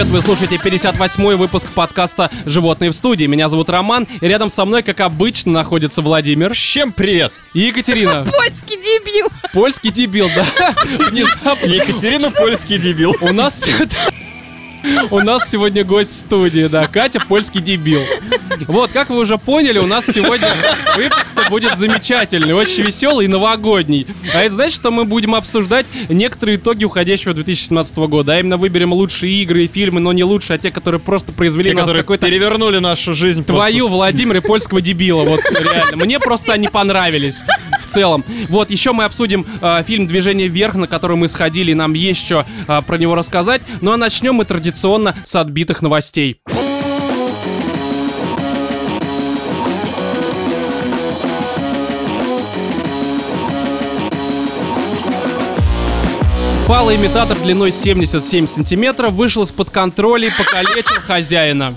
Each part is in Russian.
Привет, вы слушаете 58-й выпуск подкаста «Животные в студии». Меня зовут Роман, и рядом со мной, как обычно, находится Владимир Всем привет! и Екатерина. Польский дебил. Польский дебил, да? Внезапно. Екатерина польский дебил. У нас... У нас сегодня гость в студии, да, Катя, польский дебил. Вот, как вы уже поняли, у нас сегодня выпуск будет замечательный, очень веселый и новогодний. А это значит, что мы будем обсуждать некоторые итоги уходящего 2017 года. А именно выберем лучшие игры и фильмы, но не лучшие, а те, которые просто произвели Те, нас какой-то перевернули нашу жизнь. Твою, просто Владимир, и польского дебила, вот реально. Мне просто они понравились целом. Вот, еще мы обсудим э, фильм «Движение вверх», на который мы сходили, и нам есть что э, про него рассказать. Ну а начнем мы традиционно с отбитых новостей. Палый имитатор длиной 77 сантиметров вышел из-под контроля и покалечил хозяина.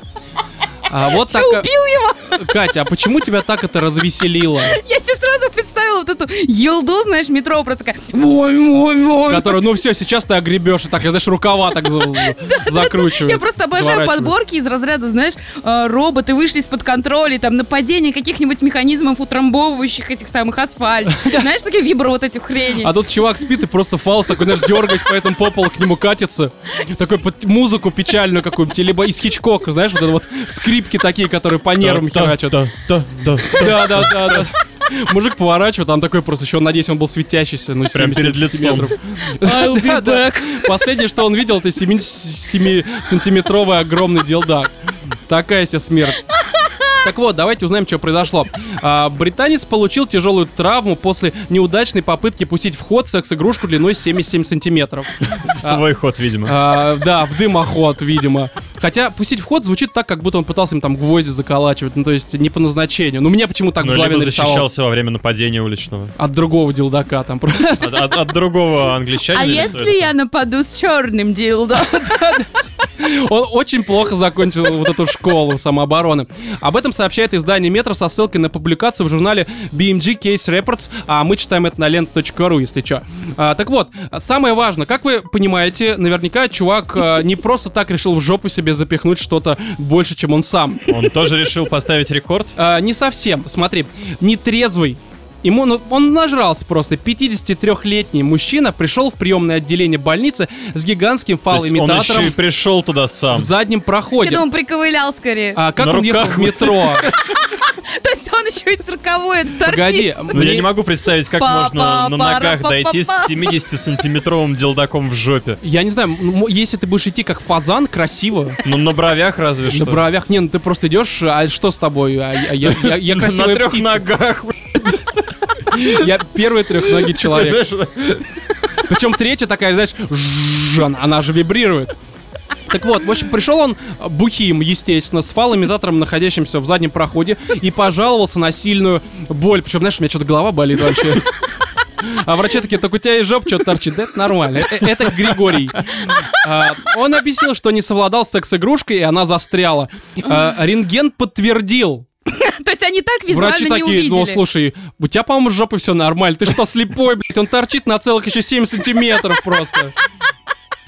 А вот Че, так... убил его? Катя, а почему тебя так это развеселило? Я себе сразу представила вот эту елду, знаешь, метро, просто такая вой, вой, вой. Которую, ну все, сейчас ты огребешь, и так, знаешь, рукава так за- за- закручивают. Я просто обожаю подборки из разряда, знаешь, э, роботы вышли из-под контроля, там, нападение каких-нибудь механизмов, утрамбовывающих этих самых асфальт. Знаешь, такие вибро вот этих хрени. А тут чувак спит и просто фаус такой, знаешь, дергаясь, поэтому по полу к нему катится. Такой под музыку печальную какую-нибудь, либо из Хичкока, знаешь, вот это вот скрипки такие, которые по нервам Да, херачат. да, да, да. Да, да, да, да. Мужик поворачивает, там такой просто еще, надеюсь, он был светящийся, ну, Прям 70 перед лицом. сантиметров. Да, да. Последнее, что он видел, это 7-сантиметровый огромный дилдак. Такая себе смерть. Так вот, давайте узнаем, что произошло. А, британец получил тяжелую травму после неудачной попытки пустить в ход секс-игрушку длиной 77 сантиметров. В свой ход, видимо. А, да, в дымоход, видимо. Хотя пустить в ход звучит так, как будто он пытался им там гвозди заколачивать. Ну, то есть не по назначению. Ну, мне почему так в Ну, голове либо защищался во время нападения уличного. От другого дилдака там просто. От, от- от другого англичанина. А если это? я нападу с черным дилдо? Он очень плохо закончил вот эту школу самообороны. Об этом сообщает издание Метро со ссылкой на публикацию в журнале BMG Case Reports, а мы читаем это на lent.ru, если что. А, так вот, самое важное, как вы понимаете, наверняка чувак а, не просто так решил в жопу себе запихнуть что-то больше, чем он сам. Он тоже решил поставить рекорд? А, не совсем. Смотри, нетрезвый. Ему, ну, он нажрался просто. 53-летний мужчина пришел в приемное отделение больницы с гигантским То есть он фалоимитатором еще и пришел туда сам. в заднем Я проходе. думаю, он приковылял скорее. А как На он ехал руках в метро? То есть он еще и цирковой, этот Погоди. Ну, я не могу представить, как можно на ногах дойти с 70-сантиметровым делдаком в жопе. Я не знаю, если ты будешь идти как фазан, красиво, Ну, на бровях разве что. на бровях, не, ну ты просто идешь, а что с тобой? А я, я, я- я На красивая трех ногах. Я первый трехногий человек. Причем третья такая, знаешь, она же вибрирует. Так вот, в общем, пришел он бухим, естественно, с фалоимитатором, находящимся в заднем проходе, и пожаловался на сильную боль. Причем, знаешь, у меня что-то голова болит вообще. А врачи такие, так у тебя и жопа что-то торчит. Да это нормально. Это Григорий. А, Он объяснил, что не совладал с секс-игрушкой, и она застряла. А, Рентген подтвердил. То есть они так визуально Врачи не такие, увидели. ну слушай, у тебя, по-моему, с жопой все нормально. Ты что, слепой, блядь? Он торчит на целых еще 7 сантиметров просто.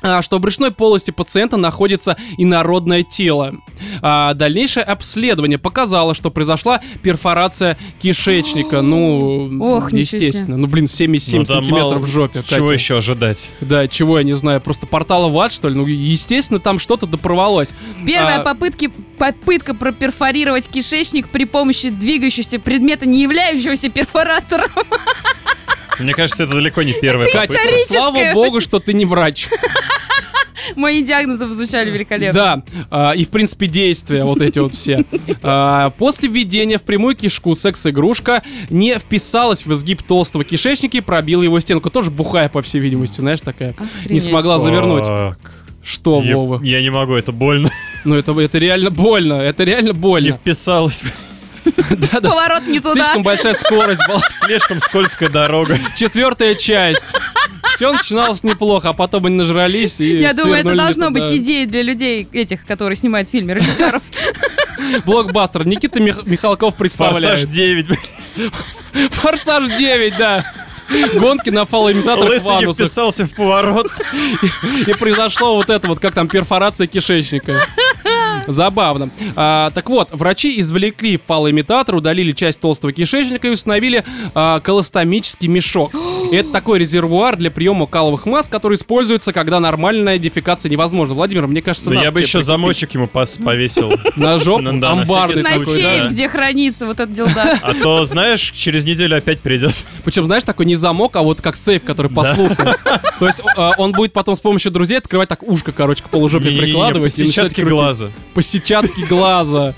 А, что в брюшной полости пациента находится инородное тело. А, дальнейшее обследование показало, что произошла перфорация кишечника. Ну, Ох, естественно. Ну, блин, 7,7 Ну, да сантиметров мало в жопе. Чего Катя. еще ожидать? Да, чего я не знаю, просто портала в ад, что ли? Ну, естественно, там что-то допорвалось. Первая А, попытки, попытка проперфорировать кишечник при помощи двигающегося предмета, не являющегося перфоратором. Мне кажется, это далеко не первая попытка. историческое слава богу, очень. что ты не врач. Мои диагнозы звучали великолепно. Да, а, и в принципе действия вот эти вот все. А, после введения в прямую кишку секс-игрушка не вписалась в изгиб толстого кишечника и пробила его стенку. Тоже бухая, по всей видимости, знаешь, такая. Не Охренеть. смогла завернуть. Что, Я, Вова? я не могу, это больно. Ну это, это реально больно, это реально Не больно. вписалось. Поворот не туда. Слишком большая скорость была. Слишком скользкая дорога. Четвертая часть. Все начиналось неплохо, а потом они нажрались и Я думаю, это должно туда. быть идеей для людей, этих, которые снимают фильмы, режиссеров. Блокбастер. Никита Мих- Михалков Форсаж представляет. 9. Форсаж 9, да. Гонки на фалоимитаторах Лысый не Вануса. вписался в поворот. И произошло вот это вот, как там, перфорация кишечника. Забавно. А, так вот, врачи извлекли фалоимитатор, удалили часть толстого кишечника и установили а, колостомический мешок. Это такой резервуар для приема каловых масс, который используется, когда нормальная дефекация невозможна. Владимир, мне кажется, Ну, надо я бы еще прикрепить замочек ему пос- повесил. на жопу Ну да, на амбарный всякий На такой, сейф, да. где хранится вот этот дилда. А то, знаешь, через неделю опять придет. Причем, знаешь, такой не замок, а вот как сейф, который по слуху. То есть э, он будет потом с помощью друзей открывать так ушко, короче, к полужопе Не-не-не, прикладывать. по сетчатке глаза. По сетчатке глаза.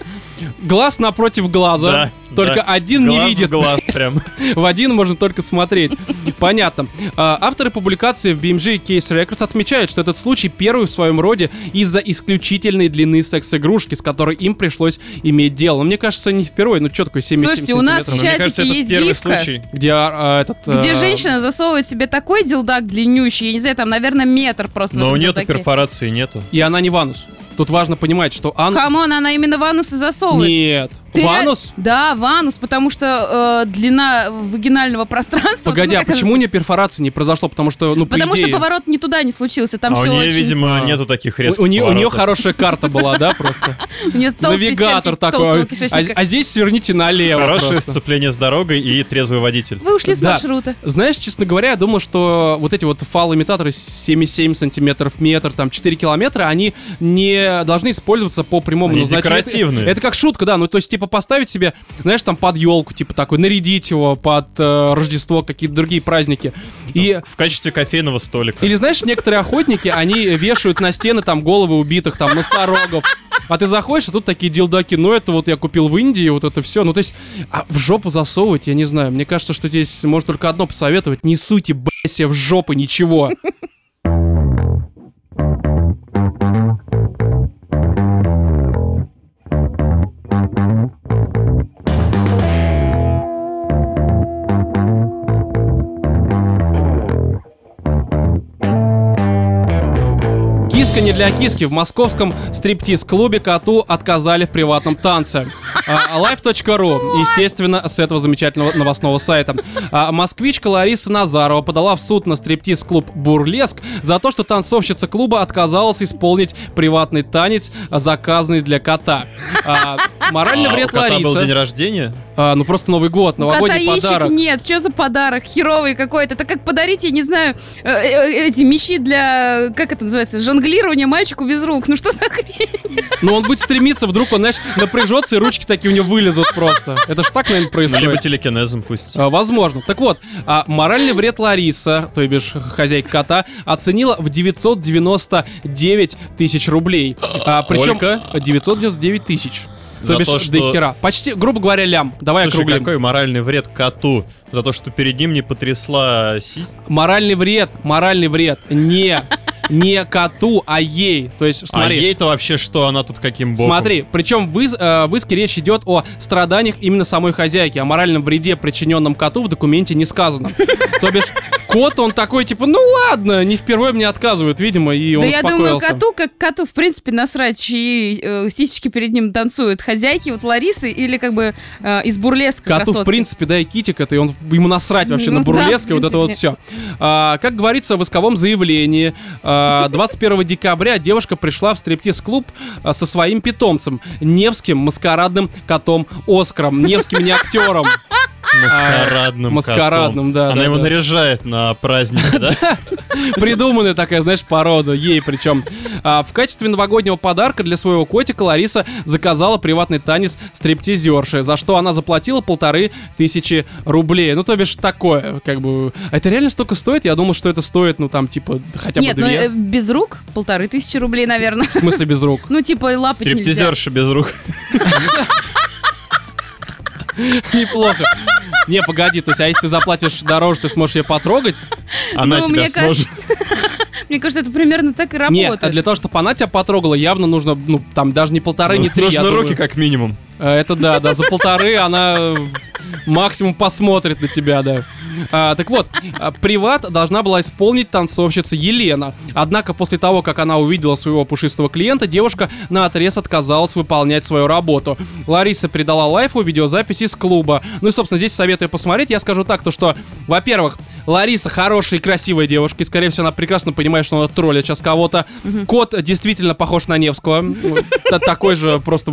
Глаз напротив глаза. Да, Только да. один не в видит. глаз прям. В один можно только смотреть. Понятно. А, Авторы публикации в BMG Case Records отмечают, что этот случай первый в своем роде из-за исключительной длины секс-игрушки, с которой им пришлось иметь дело. Мне кажется, не впервые. Ну, что такое 77 Слушайте, у нас сантиметров? в чатике кажется, есть первый гифка. случай. Где а, этот... Где а, женщина засовывает себе такой дилдак длиннющий, я не знаю, там, наверное, метр просто. Но нету дилдаке. перфорации, нету. И она не ванус. Тут важно понимать, что Анна... Come on, она именно в анус и засовывает. Нет. Ты в анус? Да, в анус, потому что э, длина вагинального пространства... Погоди, ну, а почему это- не перфорации не произошло? Потому что, ну, по Потому идее... что поворот не туда не случился, там А у все нее, очень... видимо, А. нету таких У, резких у нее, у нее хорошая карта была, да, просто? У Навигатор такой. А, а здесь сверните налево Хорошее сцепление с дорогой и трезвый водитель. Вы ушли с маршрута. Знаешь, честно говоря, я думал, что вот эти вот фал-имитаторы 7,7 сантиметров, метр, там 4 километра, они не должны использоваться по прямому назначению. декоративные. Это как шутка, да, ну то есть типа поставить себе, знаешь, там под елку, типа такой, нарядить его под э, Рождество, какие-то другие праздники. И В качестве кофейного столика. Или знаешь, некоторые охотники, они вешают на стены там головы убитых, там носорогов. А ты заходишь, а тут такие дилдаки, ну это вот я купил в Индии, вот это все. Ну то есть, а в жопу засовывать, я не знаю. Мне кажется, что здесь может только одно посоветовать. Не суйте, б***ь, себе в жопу ничего. Киска не для киски. В московском стриптиз-клубе коту отказали в приватном танце. А, Life.ru, естественно, с этого замечательного новостного сайта. А, Москвичка Лариса Назарова подала в суд на стриптиз-клуб «Бурлеск» за то, что танцовщица клуба отказалась исполнить приватный танец, заказанный для кота. А, Моральный А вред у кота был день Ларисы. рождения? А, Ну просто Новый год, У кота новогодний яичек подарок. нет, что за подарок? Херовый какой-то. Это как подарить, я не знаю, э, э, эти мечи для, как это называется, жонглирования мальчику без рук. Ну что за хрень? Но он будет стремиться, вдруг он, знаешь, напряжется, и ручки такие у него вылезут просто. Это ж так, наверное, Ну, происходит. либо телекинезом пусть. А, Возможно. Так вот, а, моральный вред Лариса, то бишь хозяйка кота, оценила в 999 тысяч рублей. А, Причем Сколько? 999 тысяч. То За бишь то, что- до хера. Почти, грубо говоря, лям. Давай Слушай, округлим. какой моральный вред коту за то, что перед ним не потрясла сись... Моральный вред, моральный вред. Не, не коту, а ей. То есть, А смотри. ей-то вообще что? Она тут каким боком? Смотри, причем в, из- э, в иске речь идет о страданиях именно самой хозяйки, о моральном вреде, причиненном коту в документе не сказано. То бишь, кот, он такой, типа, ну ладно, не впервые мне отказывают, видимо, и он да я думаю, коту, как коту, в принципе, насрать, чьи э, сисечки перед ним танцуют. Хозяйки, вот Ларисы или как бы э, из бурлеска Коту, в принципе, да, и китик это, и он ему насрать вообще Ну на да, бурлеск, и вот это вот все. как говорится в исковом заявлении, а, 21 декабря девушка пришла в стриптиз-клуб а, со своим питомцем, Невским маскарадным котом Оскаром, Невским не актером. Маскарадным А, маскарадным, котом. да, Она его наряжает на праздник, да? Придуманная такая, знаешь, порода, ей причем. А, в качестве новогоднего подарка для своего котика Лариса заказала приватный танец стриптизерши, за что она заплатила полторы тысячи рублей. Ну, то бишь, такое, как бы... А Это реально столько стоит? Я думал, что это стоит, ну, там, типа, хотя бы Нет, ну две. э, без рук полторы тысячи рублей, наверное. В смысле без рук? Ну, типа, и лапать нельзя. Стриптизерша без рук. Неплохо. Не, погоди, то есть, а если ты заплатишь дороже, ты сможешь ее потрогать? Она Ну, тебя мне сможет. Мне кажется, это примерно так и Нет, а работает. для того, чтобы она тебя потрогала, явно нужно, ну, там, даже не полторы, не три, думаю. руки как минимум. Э, Это да, да, за полторы она э, максимум посмотрит на тебя, да. А, так вот, а, приват должна была исполнить танцовщица Елена. Однако после того, как она увидела своего пушистого клиента, девушка на отрез отказалась выполнять свою работу. Лариса передала лайфу видеозаписи из клуба. Ну и, собственно, здесь советую посмотреть. Я скажу так, то что, во-первых, Лариса хорошая и красивая девушка, и, скорее всего, она прекрасно понимает, что она троллит сейчас кого-то. Кот действительно похож на Невского. Такой же просто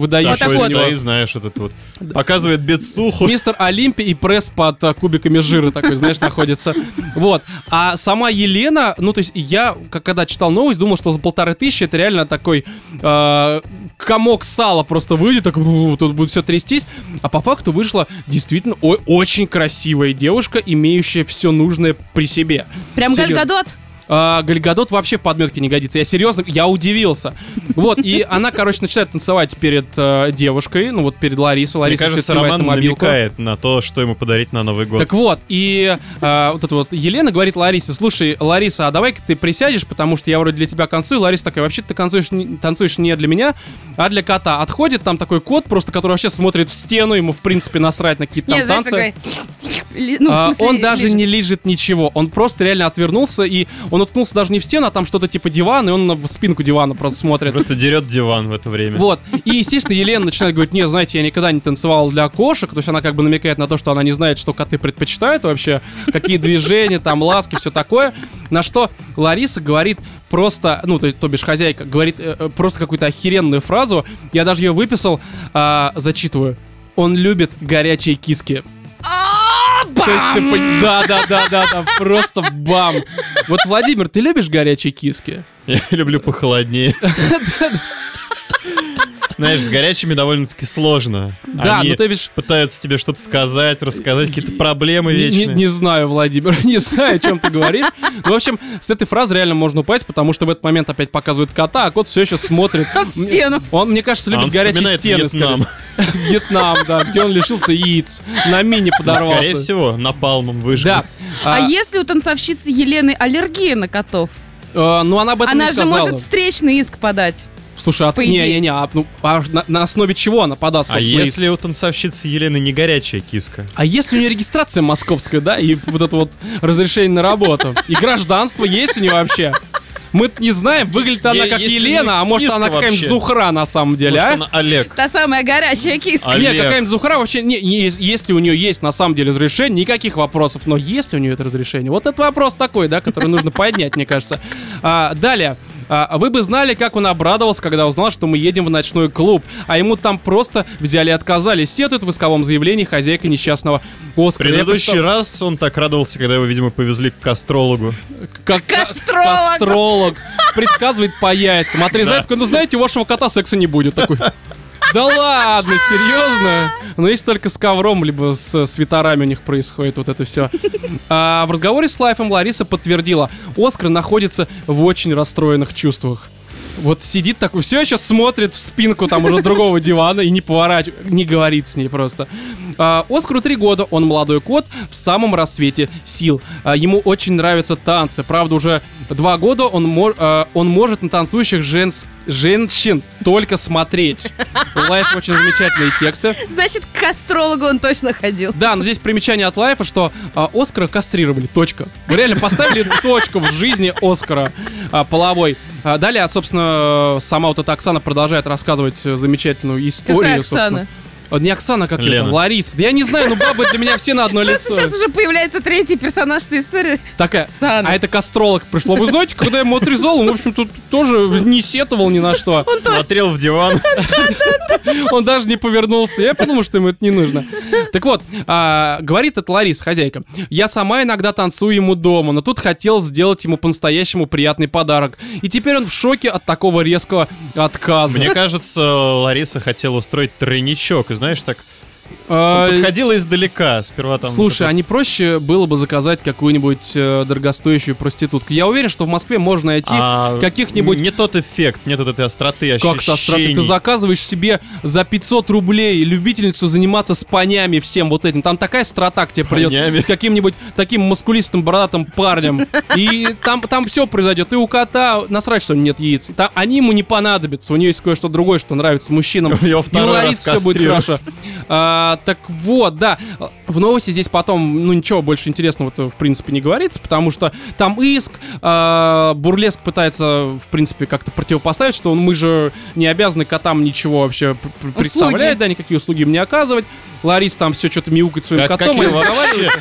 него. стоит, знаешь, этот вот. Показывает бедсуху. Мистер Олимпия и пресс под а, кубиками жира такой, знаешь, находится. Вот. А сама Елена, ну, то есть я, когда читал новость, думал, что за полторы тысячи это реально такой э, комок сала просто выйдет, так тут будет все трястись. А по факту вышла действительно о- очень красивая девушка, имеющая все нужное при себе. Прям. Гальгадот. А, Гальгадот вообще в подметке не годится. Я серьезно, я удивился. Вот, и она, короче, начинает танцевать перед э, девушкой, ну вот перед Ларисой. Мне Лариса кажется, всё снимает Роман намекает на то, что ему подарить на Новый год. Так вот, и э, вот это вот Елена говорит Ларисе, слушай, Лариса, а давай-ка ты присядешь, потому что я вроде для тебя концую. Лариса такая, вообще ты танцуешь, не- танцуешь не для меня, а для кота. Отходит там такой кот, просто который вообще смотрит в стену, ему в принципе насрать на какие-то там Нет, знаешь, танцы. такой... Ну, А, смысле, он даже лежит. не лежит ничего. Он просто реально отвернулся, и он уткнулся даже не в стену, а там что-то типа диван, и он на- в спинку дивана просто смотрит. Просто дерет диван в это время. Вот. И, естественно, Елена начинает говорить, не, знаете, я никогда не танцевала для кошек. То есть она как бы намекает на то, что она не знает, что коты предпочитают вообще, какие движения, там, ласки, все такое. На что Лариса говорит просто, ну, то то бишь, хозяйка говорит э, э, просто какую-то охеренную фразу. Я даже ее выписал, а, зачитываю. Он любит горячие киски. То есть ты пон- да, да, да, да, да, просто бам. Вот, Владимир, ты любишь горячие киски? Я люблю похолоднее. Знаешь, с горячими довольно-таки сложно. Да, Они ну ты видишь, пытаются тебе что-то сказать, рассказать, какие-то проблемы Не, не- вечные. не знаю, Владимир, не знаю, о чем ты говоришь. Ну, в общем, с этой фразы реально можно упасть, потому что в этот момент опять показывают кота, а кот все еще смотрит. В стену. Он, мне кажется, А любит он горячие стены. Вьетнам. Вьетнам, да, где он лишился яиц. На мини Ну, подорвался. Скорее всего, напалмом выжил. Да. А А, если у танцовщицы Елены аллергия на котов? э, ну, она об этом Она не же сказала. может встречный иск подать. Слушай, а по не, идее. не, не, а, ну, а на, на основе чего она подаст, А если у танцовщицы Елены не горячая киска? А если у нее регистрация московская, да, и вот это вот разрешение на работу? И гражданство есть у нее вообще? мы не знаем, выглядит она как Елена, а может она какая-нибудь? Зухра на самом деле, Может, а? она Олег. Та самая горячая киска. Нет, какая-нибудь Зухра вообще, не, не- если у нее есть на самом деле разрешение, никаких вопросов. Но есть ли у нее это разрешение? Вот это вопрос такой, да, который нужно поднять, мне кажется. А, далее. А, вы бы знали, как он обрадовался, когда узнал, что мы едем в ночной клуб, а ему там просто взяли и отказали. Сетует в исковом заявлении хозяйка несчастного В Оскара. Предыдущий представ- раз он так радовался, когда его, видимо, повезли к кастрологу. Как Кастролог. кастролог. Предсказывает по яйцам. Отрезает, такой, ну знаете, у вашего кота секса не будет. Такой. Да ладно, серьезно? Ну, если только с ковром, либо с свитерами у них происходит вот это все. А в разговоре с Лайфом Лариса подтвердила, Оскар находится в очень расстроенных чувствах. Вот сидит такой, все еще смотрит в спинку там уже другого дивана и не поворачивает, не говорит с ней просто. А, Оскару три года, он молодой кот в самом рассвете сил. А, ему очень нравятся танцы. Правда, уже два года он, мо- а, он может на танцующих женс- женщин только смотреть. У Лайфа очень замечательные тексты. Значит, к астрологу он точно ходил. Да, но здесь примечание от Лайфа, что а, Оскара кастрировали. Точка. Вы реально поставили точку в жизни Оскара а, половой. А, далее, собственно, сама вот эта Оксана продолжает рассказывать э, замечательную историю. Какая. Оксана? Не Оксана, как Лена. это, Лариса. Да я не знаю, ну бабы для меня все на одно Просто лицо. сейчас уже появляется третий персонаж этой истории. Такая, Оксана. а это кастролог пришло. Вы знаете, когда я ему отрезал, он, в общем-то, тоже не сетовал ни на что. Смотрел в диван. Он даже не повернулся. Я подумал, что ему это не нужно. Так вот, а, говорит это Лариса, хозяйка. Я сама иногда танцую ему дома, но тут хотел сделать ему по-настоящему приятный подарок. И теперь он в шоке от такого резкого отказа. Мне кажется, Лариса хотела устроить тройничок. И знаешь, так А, подходила издалека. Сперва там... Слушай, а не проще было бы заказать какую-нибудь э, дорогостоящую проститутку? Я уверен, что в Москве можно найти а, каких-нибудь Не тот эффект, нет вот этой остроты ощущений. Как-то остроты. Ты заказываешь себе за 500 рублей любительницу заниматься с понями всем вот этим. Там такая острота к тебе придет с каким-нибудь таким маскулистым бородатым парнем. И там, там все произойдет. И у кота насрать, что нет яиц. Там, они ему не понадобятся. У нее есть кое-что другое, что нравится мужчинам. И у Ларисы все будет хорошо. А, А, так вот, да, в новости здесь потом, ну, ничего больше интересного-то, в принципе, не говорится, потому что там иск, а, Бурлеск пытается, в принципе, как-то противопоставить, что мы же не обязаны котам ничего вообще пр- пр- представлять, да, никакие услуги им не оказывать. Ларис там все что-то мяукает своим Как, котом. и вообще, разговаривает.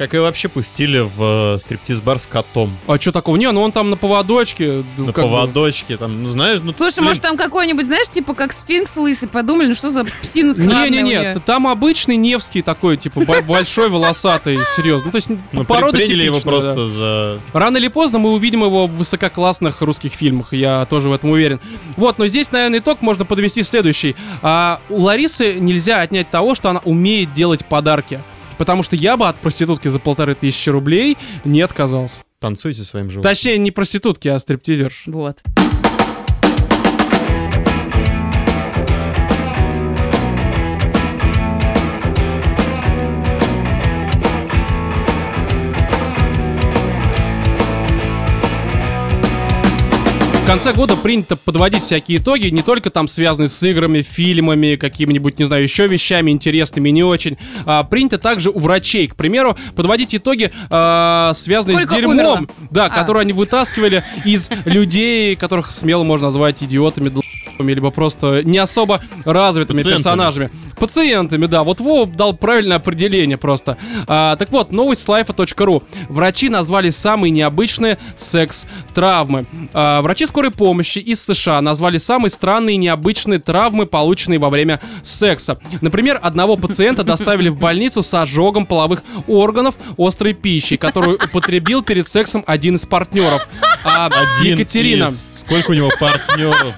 Как и вообще пустили в э, стриптиз-бар с котом. А что такого? Не, ну он там на поводочке. ну, На как бы. поводочке, там, ну знаешь, ну... Слушай, блин, может там какой-нибудь, знаешь, типа как сфинкс лысый, подумали, ну что за псина Не-не-не, там обычный Невский такой, типа, бо- большой, волосатый, серьезно. Ну, то есть, ну, порода при- приняли его типичная, да. просто за... Рано или поздно мы увидим его в высококлассных русских фильмах, я тоже в этом уверен. Вот, но здесь, наверное, итог можно подвести следующий. А, у Ларисы нельзя отнять того, что она умеет делать подарки. Потому что я бы от проститутки за полторы тысячи рублей не отказался. Танцуйте своим животом. Точнее, не проститутки, а стриптизерш. Вот. Конце года принято подводить всякие итоги, не только там связанные с играми, фильмами, какими-нибудь, не знаю, еще вещами интересными, не очень. А, принято также у врачей, к примеру, подводить итоги, а, связанные Сколько с дерьмом, умерло? да, А. которые они вытаскивали из людей, которых смело можно назвать идиотами, либо просто не особо развитыми Пациентами. персонажами. Пациентами, да. Вот Вов дал правильное определение просто. А, так вот, новость с life.ru. Врачи назвали самые необычные секс-травмы. А, врачи скорой помощи из США назвали самые странные и необычные травмы, полученные во время секса. Например, одного пациента доставили в больницу с ожогом половых органов острой пищи, которую употребил перед сексом один из партнеров. А Один Екатерина, из- Сколько у него партнеров?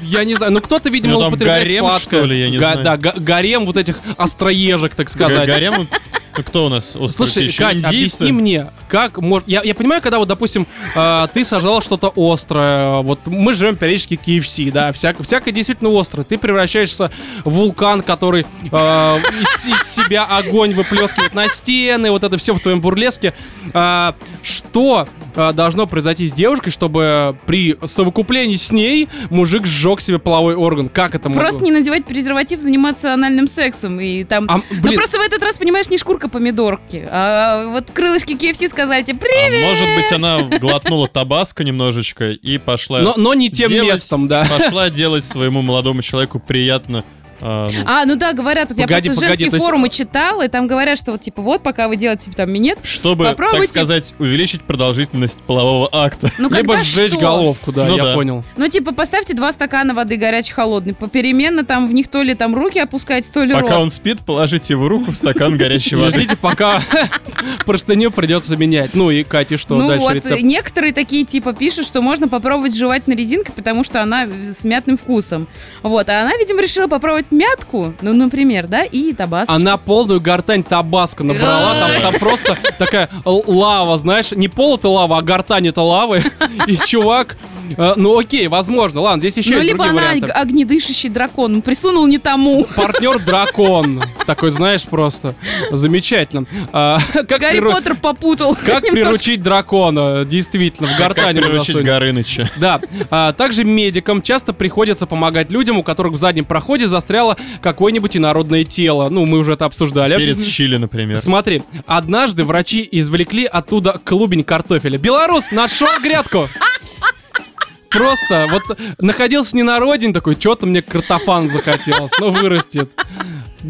Я не знаю, ну кто-то, видимо, Ну, употребляет гарем, сладкое. что ли, я не Га- знаю. Да, га- гарем вот этих остроежек, так сказать. Гарем? Ну, кто у нас? острый Слушай, пища? Кать, Индийцы? объясни мне, как может... Я, я понимаю, когда вот, допустим, э, ты сожрал что-то острое, вот мы живем периодически KFC, да, всяко, всякое действительно острое. Ты превращаешься в вулкан, который э, из, из себя огонь выплескивает на стены, вот это все в твоем бурлеске. А, что э, должно произойти с девушкой, чтобы при совокуплении с ней мужик сжег себе половой орган? Как это Просто могло? не надевать презерватив, заниматься анальным сексом. И там... А, Ну просто в этот раз, понимаешь, не шкурка помидорки, а вот крылышки KFC сказали тебе А «Привет!» может быть, она глотнула табаско немножечко и пошла... но, но не тем делать- местом, да. Пошла делать своему молодому человеку приятно. А, ну, А, ну да, говорят, вот Погоди, я просто погоди, женские то есть- форумы читала, и там говорят, что вот типа вот, пока вы делаете типа, там минет, чтобы, Попробуйте. так сказать, увеличить продолжительность полового акта. ну Либо сжечь что? головку, да, Ну я да. понял. Ну типа поставьте два стакана воды горячей холодной, попеременно там в них то ли там руки опускать, то ли Пока рот. он спит, положите его руку в стакан горячей воды. ждите, пока простыню придется менять. Ну и Кате что ну дальше вот, рецепт? некоторые такие типа пишут, что можно попробовать жевательной резинкой, потому что она с мятным вкусом. Вот, а она, видимо, решила попробовать мятку, ну, например, да, и табаско. Она полную гортань табаско набрала, там, там просто такая лава, знаешь, не пол это лава, а гортань это лавы. И чувак, э, ну окей, возможно, ладно, здесь еще ну, есть либо другие она варианты. г- огнедышащий дракон, ну, присунул не тому. Партнер дракон. Такой, знаешь, просто замечательно. А, Как Гарри приру- Поттер попутал. Как приручить дракона? Действительно, в Как гортани приручить Горыныча. Да, а, также медикам часто приходится помогать людям, у которых в заднем проходе застряло какое-нибудь инородное тело. Ну, мы уже это обсуждали. Перец чили, например. Смотри, однажды врачи извлекли оттуда клубень картофеля. Белорус нашел грядку! Просто вот находился не на родине такой, что-то мне картофан захотелось, но вырастет.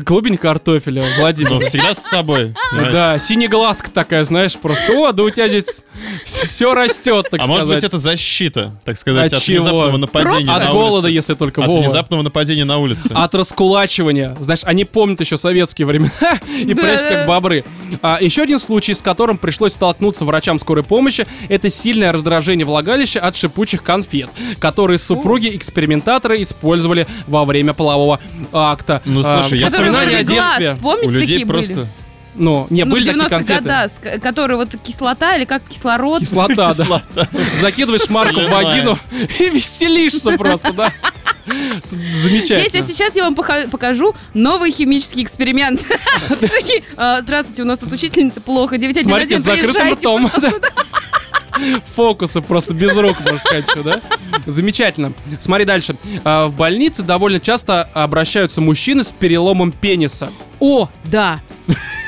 Клубень картофеля, Владимир. Но всегда с собой. понимаешь? Да, синеглазка такая, знаешь, просто, о, да у тебя здесь все растет, так А сказать. может быть, это защита, так сказать, От от, чего? внезапного нападения От на голода, улице. если только От Вова. внезапного нападения на улице. От раскулачивания. Знаешь, они помнят еще советские времена и Да. прячут как бобры. А, еще один случай, с которым пришлось столкнуться врачам скорой помощи, это сильное раздражение влагалища от шипучих конфет, которые супруги-экспериментаторы использовали во время полового акта. Ну, А, слушай, я Которые воспоминания о глаз, детстве. Помните, У людей такие просто... были? Ну, не, Ну, были в такие 90-х конфеты. годах, с- которые вот кислота или как кислород. Кислота, да. Закидываешь марку в вагину и веселишься просто, да. Замечательно. Дети, а сейчас я вам пока- покажу новый химический эксперимент. «А, Здравствуйте, у нас тут учительница плохо, 911, Смотрите, с закрытым приезжайте. ртом. Фокусы просто без рук, можно сказать, еще, да? Замечательно. Смотри дальше. А, В больнице довольно часто обращаются мужчины с переломом пениса. О, да.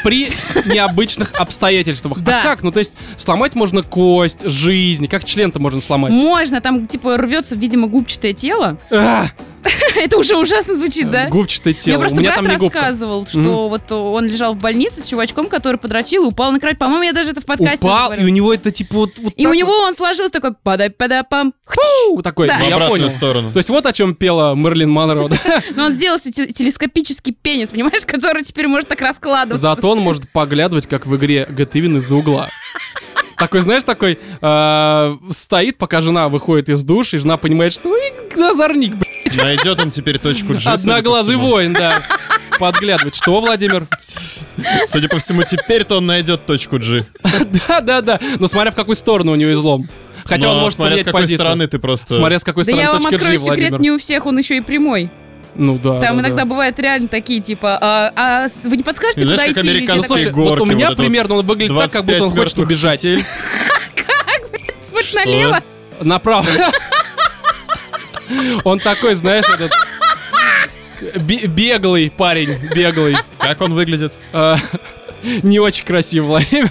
При необычных обстоятельствах. Да. А как? Ну, то есть сломать можно кость, жизнь. Как член-то можно сломать? Можно, там, типа, рвется, видимо, губчатое тело. Это уже ужасно звучит, да? Губчатое тело. Мне просто У меня брат там не губка. рассказывал, что вот он лежал в больнице с чувачком, который подрочил и упал на кровать. По-моему, я даже это в подкасте Упал, и у него это типа вот, вот И у него он сложился такой подай подай пам такой. Да. Я обратную понял. сторону. То есть вот о чем пела Мерлин Монро. Но он сделал себе те- телескопический пенис, понимаешь, который теперь может так раскладываться. Зато он может поглядывать, как в игре Гэтывин из-за угла. Такой, знаешь, такой э, стоит, пока жена выходит из души, и жена понимает, что «Ой, озорник, блядь, Найдет он теперь точку G. одноглазый воин, да. Подглядывать. Что, Владимир? Судя по всему, теперь-то он найдет точку G. Да, да, да. Но смотря в какую сторону у него излом. Хотя Но он может смотря с какой позицию. стороны ты просто... Смотря с какой Да стороны я вам открою G, секрет, Владимир. не у всех он еще и прямой. Ну да. Там да, иногда да. бывают реально такие, типа, а, а вы не подскажете, знаешь, куда как идти? американские такой, Слушай, горки, вот у меня вот примерно он выглядит так, как будто он 25 хочет убежать. петель. Смотри налево. Направо. Он такой, знаешь, этот... бе- Беглый парень, беглый. Как он выглядит? А, Не очень красивый, Владимир.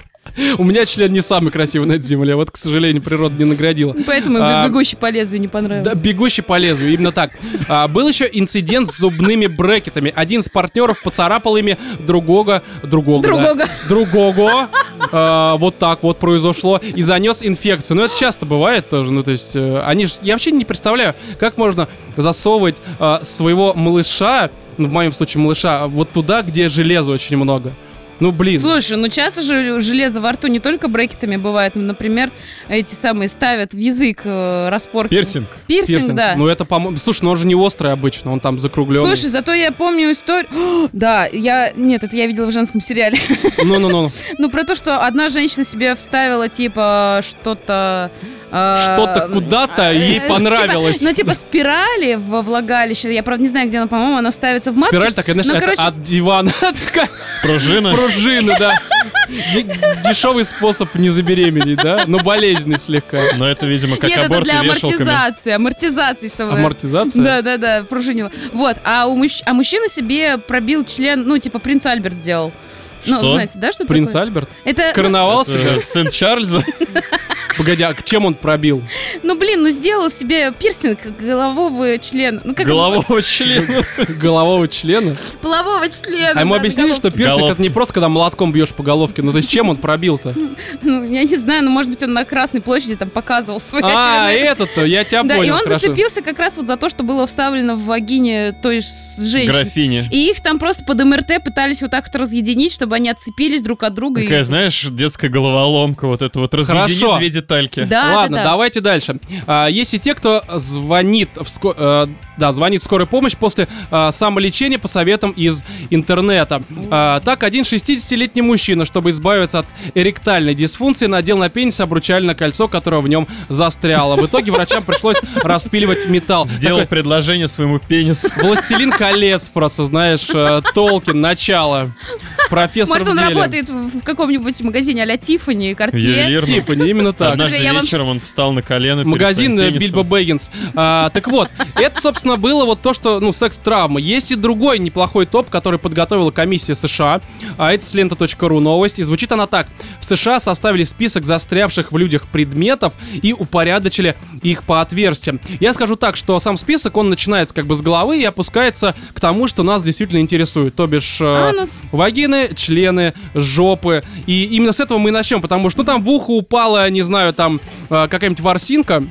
У меня член не самый красивый на земле. Вот, к сожалению, природа не наградила. Поэтому А, бегущий по лезвию не Да, понравился. бегущий по лезвию, именно так. А, был еще инцидент с зубными брекетами. Один из партнеров поцарапал ими другого, другого, да. Другого. другого. А, вот так вот произошло и занес инфекцию. Ну это часто бывает тоже. Ну то есть э, они ж, я вообще не представляю, как можно засовывать а, своего малыша, ну, в моем случае малыша, вот туда, где железа очень много. Ну блин. Слушай, ну часто же железо во рту не только брекетами бывает. Ну, Например, эти самые ставят в язык э, распорки. Пирсинг. Пирсинг, пирсинг. да. Ну это, по-моему, слушай, ну он же не острый обычно, он там закругленный. Слушай, зато я помню историю... да, я... Нет, это я видела в женском сериале. ну-ну-ну. ну, про то, что одна женщина себе вставила, типа, что-то... э, Что-то куда-то ей э, понравилось. типа, ну, типа, спирали во влагалище. Я, правда, не знаю, где она, по-моему, она вставится в матку. Спираль такая, знаешь, Ну, это от дивана. Пружина. пружина, да. Дешевый способ не забеременеть, да? Но болезненный слегка. Но это, видимо, как Нет, это для амортизации. Амортизации, чтобы... Амортизация? Да, да, да, пружинила. Вот, а, у мужч- а мужчина себе пробил член, ну, типа, принц Альберт сделал. Ну, Что? знаете, да, что Принц такое? Альберт? Это, Короновал Это себя? Сын Чарльза. Погоди, а к чем он пробил? ну, блин, ну, сделал себе пирсинг голового члена. Ну, как Голового члена. Голового члена? полового члена. А ему объяснили, что пирсинг это не просто, когда молотком бьешь по головке. Ну, то есть чем он пробил-то? Ну, я не знаю, ну, может быть, он на Красной площади там показывал свой А, этот-то, я тебя Да, и понял, он зацепился как раз вот за то, что было вставлено в вагине той женщины. Графиня. И их там просто под МРТ пытались вот так вот разъединить, чтобы они отцепились друг от друга. Такая, знаешь, детская головоломка, вот это вот разъединит Хорошо. две детальки. Да, Ладно, да, да. давайте дальше. А, есть и те, кто звонит в ско- э, да, звонит в скорую помощь после а, самолечения по советам из интернета. А, так, один 60-летний мужчина, чтобы избавиться от эректальной дисфункции, надел на пенис обручальное кольцо, которое в нем застряло. В итоге врачам пришлось распиливать металл. Сделал Такой предложение своему пенису. Властелин колец просто, знаешь, э, Толкин, начало. Профессор Может, в он деле. работает в в каком-нибудь магазине а-ля Тиффани, Картье. Ювелирно. Тиффани, именно так. Однажды Я вам вечером он встал на колено Магазин э. Бильбо Бэггинс. А, так вот, это, собственно, было вот то, что, ну, секс-травма. Есть и другой неплохой топ, который подготовила комиссия США. А это с лента.ру новость. И звучит она так. В США составили список застрявших в людях предметов и упорядочили их по отверстиям. Я скажу так, что сам список, он начинается как бы с головы и опускается к тому, что нас действительно интересует. То бишь... э, Анус. Вагины, члены, жопы. И именно с этого мы и начнем, потому что, ну, там в ухо упала, не знаю, там э, какая-нибудь ворсинка.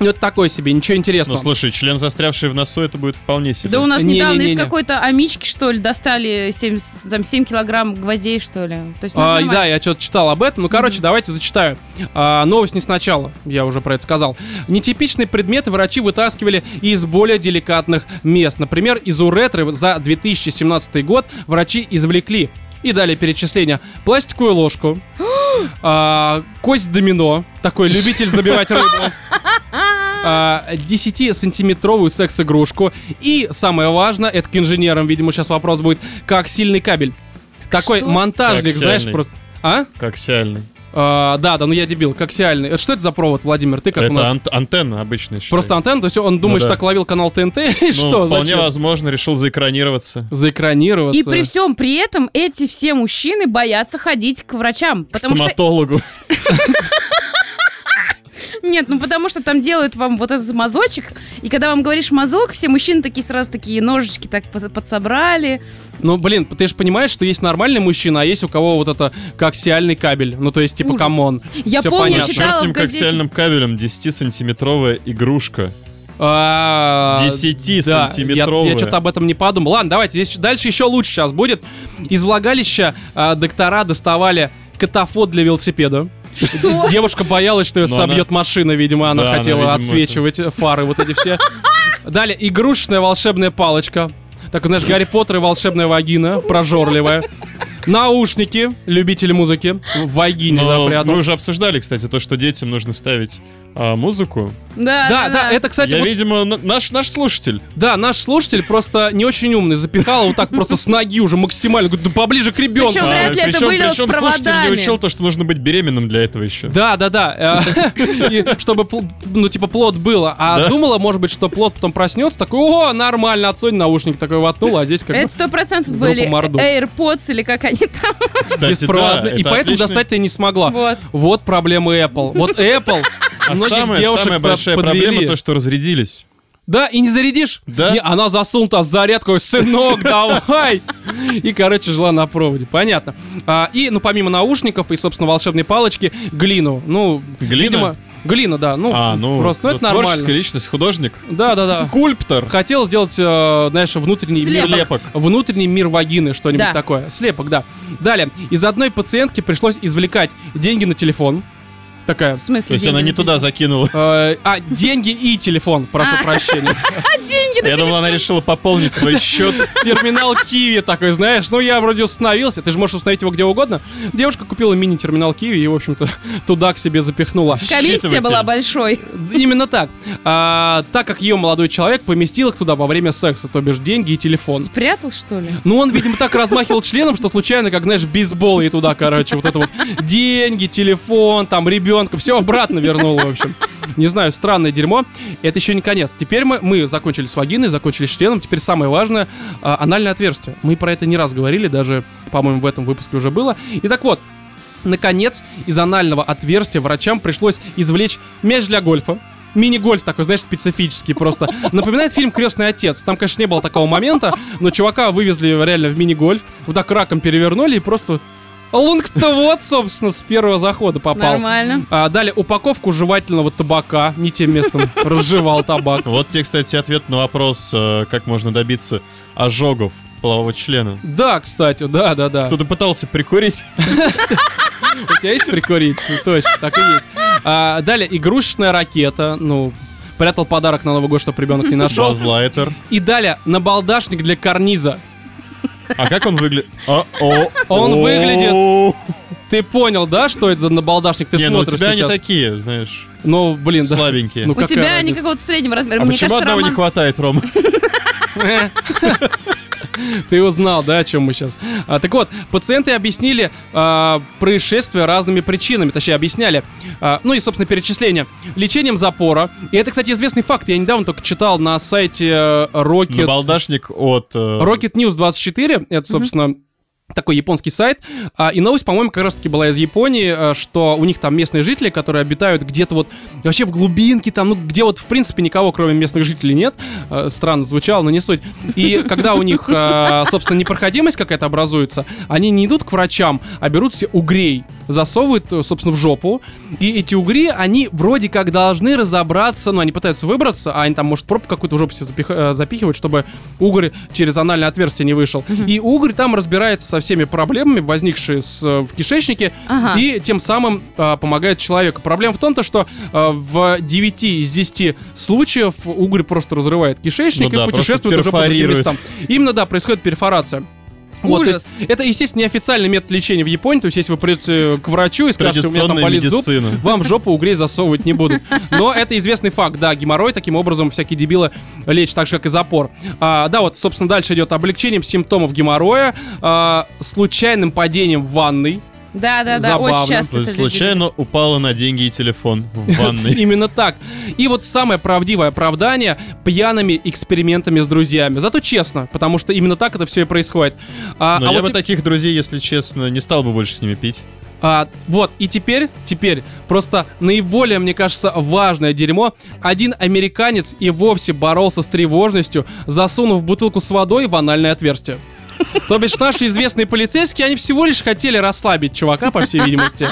Ну, это такое себе, ничего Ну, интересного. слушай, член, застрявший в носу, это будет вполне себе. Да у нас недавно из Не-не-не-не. какой-то амички, что ли, достали 7, там, 7 килограмм гвоздей, что ли. То есть, ну, А, да, я что-то читал об этом. Ну, короче, давайте зачитаю. А, новость не сначала, я уже про это сказал. Нетипичные предметы врачи вытаскивали из более деликатных мест. Например, из уретры за 2017 год врачи извлекли и далее перечисление. Пластиковую ложку, а, кость домино, такой любитель забивать рыбу, а, 10-сантиметровую секс-игрушку и, самое важное, это к инженерам, видимо, сейчас вопрос будет, как сильный кабель. Такой Что? монтажник, знаешь, просто... А? Коаксиальный. А, да, да, ну я дебил, коаксиальный. Это Что это за провод, Владимир? Ты как у Это нас? ант- антенна обычная. считай. Просто антенна, то есть он думает, да. что так ловил канал ТНТ, и Ну, что, вполне зачем? возможно, решил заэкранироваться. Заэкранироваться. И при всем при этом эти все мужчины боятся ходить к врачам. К Потому что стоматологу. Нет, ну потому что там делают вам вот этот мазочек, и когда вам говоришь мазок, все мужчины такие сразу такие ножички так под- подсобрали. Ну, блин, ты же понимаешь, что есть нормальный мужчина, а есть у кого вот это коаксиальный кабель. Ну, то есть, типа, Ужас. come on. Я Всё помню, понятно. читала Черт с в ним газете. коаксиальным кабелем 10-сантиметровая игрушка. А, 10-сантиметровая. Я, я что-то об этом не подумал. Ладно, давайте, здесь дальше еще лучше сейчас будет. Из влагалища а, доктора доставали катафот для велосипеда. Что? Девушка боялась, что ее Но собьет машина, видимо, она Да, она, хотела видимо, отсвечивать фары вот эти все. Далее, игрушечная волшебная палочка. Так, знаешь, Гарри Поттер и волшебная вагина, прожорливая. Наушники, любители музыки, в вагине Но запрятал. мы уже обсуждали, кстати, то, что детям нужно ставить а, музыку. Да, Да, да, это, кстати, Я, вот- видимо, наш, наш слушатель. Да, наш слушатель просто не очень умный, запихал вот так просто с ноги уже максимально, говорит, да поближе к ребенку. Причем вряд ли это были причем слушатель не учел то, что нужно быть беременным для этого еще. Да, да, да. э, Чтобы, ну, типа, плод было. А Да. думала, может быть, что плод потом проснется, такой, о, нормально, отсунь наушник такой воткнул, а здесь как бы Это сто процентов были. AirPods или как они там. Кстати, беспроводные. да, И это поэтому достать ты не смогла. Вот. Вот проблема Apple. Вот Apple А многих самая, девушек самая большая подвели. проблема то, что разрядились. Да, и не зарядишь. Да? Не, она засунута зарядку, сынок, давай. И, короче, жила на проводе. Понятно. А, и, ну, помимо наушников и, собственно, волшебной палочки, глину. Ну, Глина? видимо... Глина, да. Ну, а, ну, просто, ну, это творческая нормально. личность, художник. Да, да, да. Скульптор. Хотел сделать, э, знаешь, внутренний мир, Слепок. внутренний мир вагины, что-нибудь Да. такое. Слепок, да. Далее, из одной пациентки пришлось извлекать деньги на телефон. Такая. В смысле, То есть она деньги не туда закинула. э, а, деньги и телефон, прошу А. прощения. Я думал, она решила пополнить свой счет. Терминал Киви такой, знаешь. Ну, я вроде установился. Ты же можешь установить его где угодно. Девушка купила мини-терминал Киви и, в общем-то, туда к себе запихнула. Комиссия была большой. Именно так. А, так как ее молодой человек поместил их туда во время секса, то бишь деньги и телефон. Спрятал, что ли? Ну, он, видимо, так размахивал членом, что случайно, как, знаешь, бейсбол и туда, короче, вот это вот деньги, телефон, там, ребенка, все обратно вернул, в общем. Не знаю, странное дерьмо. Это еще не конец. Теперь мы, мы закончили с вагиной, закончили с членом. Теперь самое важное а, анальное отверстие. Мы про это не раз говорили, даже, по-моему, в этом выпуске уже было. И так вот, наконец, из анального отверстия врачам пришлось извлечь мяч для гольфа. Мини-гольф такой, знаешь, специфический просто. Напоминает фильм «Крестный отец». Там, конечно, не было такого момента, но чувака вывезли реально в мини-гольф, вот так раком перевернули и просто... Лунг-то вот, собственно, с первого захода попал. Нормально. А, далее, упаковку жевательного табака. Не тем местом разжевал табак. Вот тебе, кстати, ответ на вопрос, э, как можно добиться ожогов полового члена. Да, кстати, да, да, да. Кто-то пытался прикурить. У тебя есть прикурить? Точно, так и есть. А, далее, игрушечная ракета. Ну, прятал подарок на Новый год, чтобы ребенок не нашел. Базлайтер. И далее, набалдашник для карниза. А как он выглядит? А, Он выглядит- Ты понял, да, что это за набалдашник? Ты Не, ну у смотришь тебя они сейчас. такие, знаешь, Ну, блин, да. слабенькие. Ну, У какая тебя они какого-то среднего размера. А Мне почему кажется, одного не хватает, Ром? Ты узнал, да, о чем мы сейчас? А, так вот, пациенты объяснили а, происшествие разными причинами, точнее, объясняли. А, ну и, собственно, перечисление. Лечением запора. И это, кстати, известный факт. Я недавно только читал на сайте э, Rocket... Набалдашник от... э, Rocket News 24, это, собственно, такой японский сайт. А, и новость, по-моему, как раз-таки была из Японии, а, что у них там местные жители, которые обитают где-то вот вообще в глубинке, там, ну, где вот, в принципе, никого, кроме местных жителей, нет. А, странно звучало, но не суть. И когда у них, собственно, непроходимость какая-то образуется, они не идут к врачам, а берут себе угрей, засовывают, собственно, в жопу. И эти угри, они вроде как должны разобраться, ну, они пытаются выбраться, а они там, может, пробку какую-то в жопу себе э, запихивают, чтобы угорь через анальное отверстие не вышел. И угорь там разбирается со всеми проблемами, возникшие с, э, в кишечнике, Ага. и тем самым а, помогает человеку. Проблема в том, то, что а, в 9 из 10 случаев угорь просто разрывает кишечник Ну да, и путешествует уже по другим местам. Именно, да, происходит перфорация. Вот, Ужас. есть это, естественно, неофициальный метод лечения в Японии. То есть, если вы придете к врачу и скажете, у меня там болит зуб, вам в жопу угрей засовывать не будут. Но это известный факт, да, геморрой таким образом всякие дебилы лечат, так же, как и запор. А, да, вот, собственно, дальше идет облегчением симптомов геморроя, а, случайным падением в ванной. Да, да, да, Забавно. очень часто То это есть люди случайно упала на деньги и телефон в ванной. Именно так. И вот самое правдивое оправдание пьяными экспериментами с друзьями. Зато честно, потому что именно так это все и происходит. А, Но а я вот бы таких друзей, если честно, не стал бы больше с ними пить. А, вот, и теперь, теперь, просто наиболее, мне кажется, важное дерьмо. Один американец и вовсе боролся с тревожностью, засунув бутылку с водой в анальное отверстие. То бишь наши известные полицейские, они всего лишь хотели расслабить чувака, по всей видимости.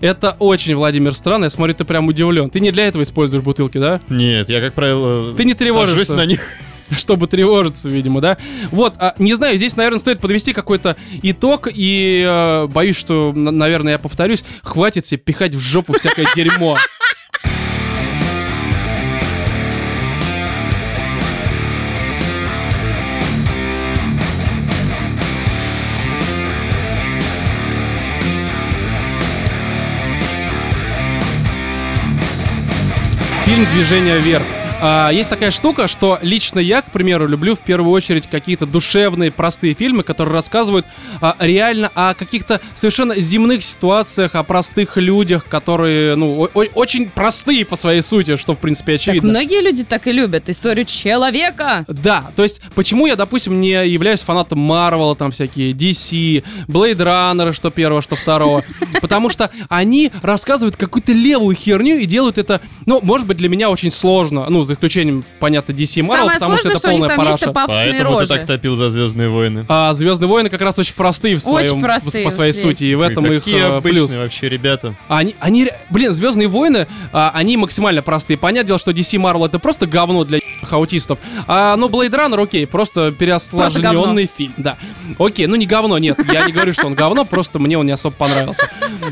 Это очень, Владимир, странно. Я смотрю, ты прям удивлен. Ты не для этого используешь бутылки, да? Нет, я, как правило, Ты не тревожишься. сажусь на них. чтобы тревожиться, видимо, да. Вот, а, не знаю, здесь, наверное, стоит подвести какой-то итог, и э, боюсь, что, наверное, я повторюсь, хватит себе пихать в жопу всякое дерьмо. Фильм «Движение вверх». А, есть такая штука, что лично я, к примеру, люблю в первую очередь какие-то душевные, простые фильмы, которые рассказывают а, реально о каких-то совершенно земных ситуациях, о простых людях, которые, ну, очень простые по своей сути, что, в принципе, Так очевидно. многие люди так и любят историю человека. Да, то есть, почему я, допустим, не являюсь фанатом Марвела, там всякие DC, Blade Runner, что первого, что второго, потому что они рассказывают какую-то левую херню и делают это, ну, может быть, для меня очень сложно, ну, за исключением, понятно, DC и Marvel, Самое потому что сложное, это что у них полная параша. Поэтому ты рожи. так топил за Звездные войны. А Звездные войны как раз очень простые в Очень своем, простые, по своей быстрее. сути, и в этом Вы их э, обычные плюс. вообще ребята. Они, они, блин, Звездные войны, а, они максимально простые. Понятное дело, что DC Marvel это просто говно для ебаных аутистов. А, ну, Blade Runner, окей, просто переосложненный фильм, да. Окей, ну не говно, нет, я не говорю, что он говно, просто мне он не особо понравился.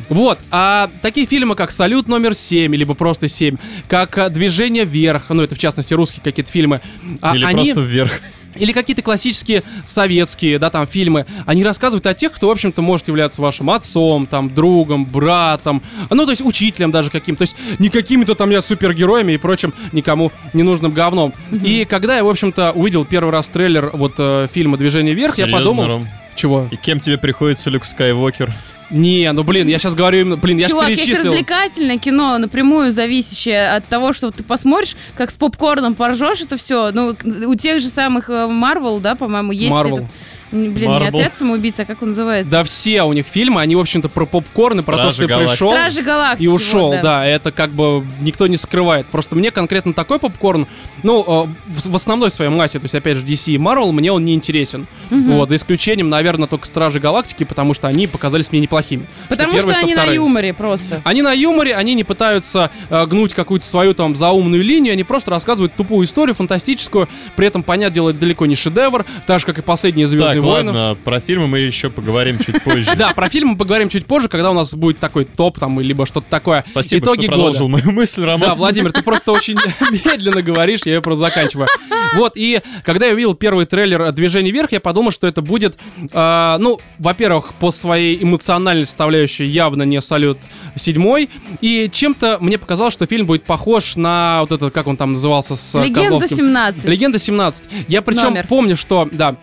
Вот, а такие фильмы, как «Салют номер 7», либо просто «7», как «Движение вверх», ну, это в частности русские какие-то фильмы, а, Или они... просто вверх. Или какие-то классические советские, да, там, фильмы. Они рассказывают о тех, кто, в общем-то, может являться вашим отцом, там, другом, братом, ну, то есть учителем даже каким-то. То есть не какими-то там я супергероями и прочим никому не нужным говном. И когда я, в общем-то, увидел первый раз трейлер вот э, фильма «Движение вверх», я подумал... Ром? Чего? И кем тебе приходится Люк Скайуокер? Не, ну, блин, я сейчас говорю именно... Блин, я же Чувак, есть перечислил... развлекательное кино, напрямую зависящее от того, что ты посмотришь, как с попкорном поржешь, это все. Ну, у тех же самых Марвел, да, по-моему, есть Marvel. этот... Блин, Marvel. не отряд самоубийца, а как он называется? Да все у них фильмы, они, в общем-то, про попкорн и про то, что ты Галактики. пришел... Стражи Галактики. и ушел, вот, да. это как бы никто не скрывает. Просто мне конкретно такой попкорн, ну, э, в, в основной своей массе, то есть, опять же, DC и Marvel, мне он не интересен. Вот, за исключением, наверное, только Стражи Галактики, потому что они показались мне неплохими. Потому первые, что они на вторые. юморе просто. Они на юморе, они не пытаются э, гнуть какую-то свою там заумную линию, они просто рассказывают тупую историю, фантастическую, при этом, понятное дело, это далеко не шедевр, так же, как и последние Звездные Войны. ладно, про фильмы мы еще поговорим чуть позже. Да, про фильм мы поговорим чуть позже, когда у нас будет такой топ там, либо что-то такое. Спасибо, Итоги что года. продолжил мою мысль, Роман. Да, Владимир, ты просто очень медленно говоришь, я ее просто заканчиваю. Вот, и когда я увидел первый трейлер «Движение вверх», я подумал, что это будет, а, ну, во-первых, по своей эмоциональной составляющей явно не «Салют седьмой», и чем-то мне показалось, что фильм будет похож на вот это, как он там назывался, с Легенда Козловским. 17. Легенда 17. Я причем Номер. помню, что, да,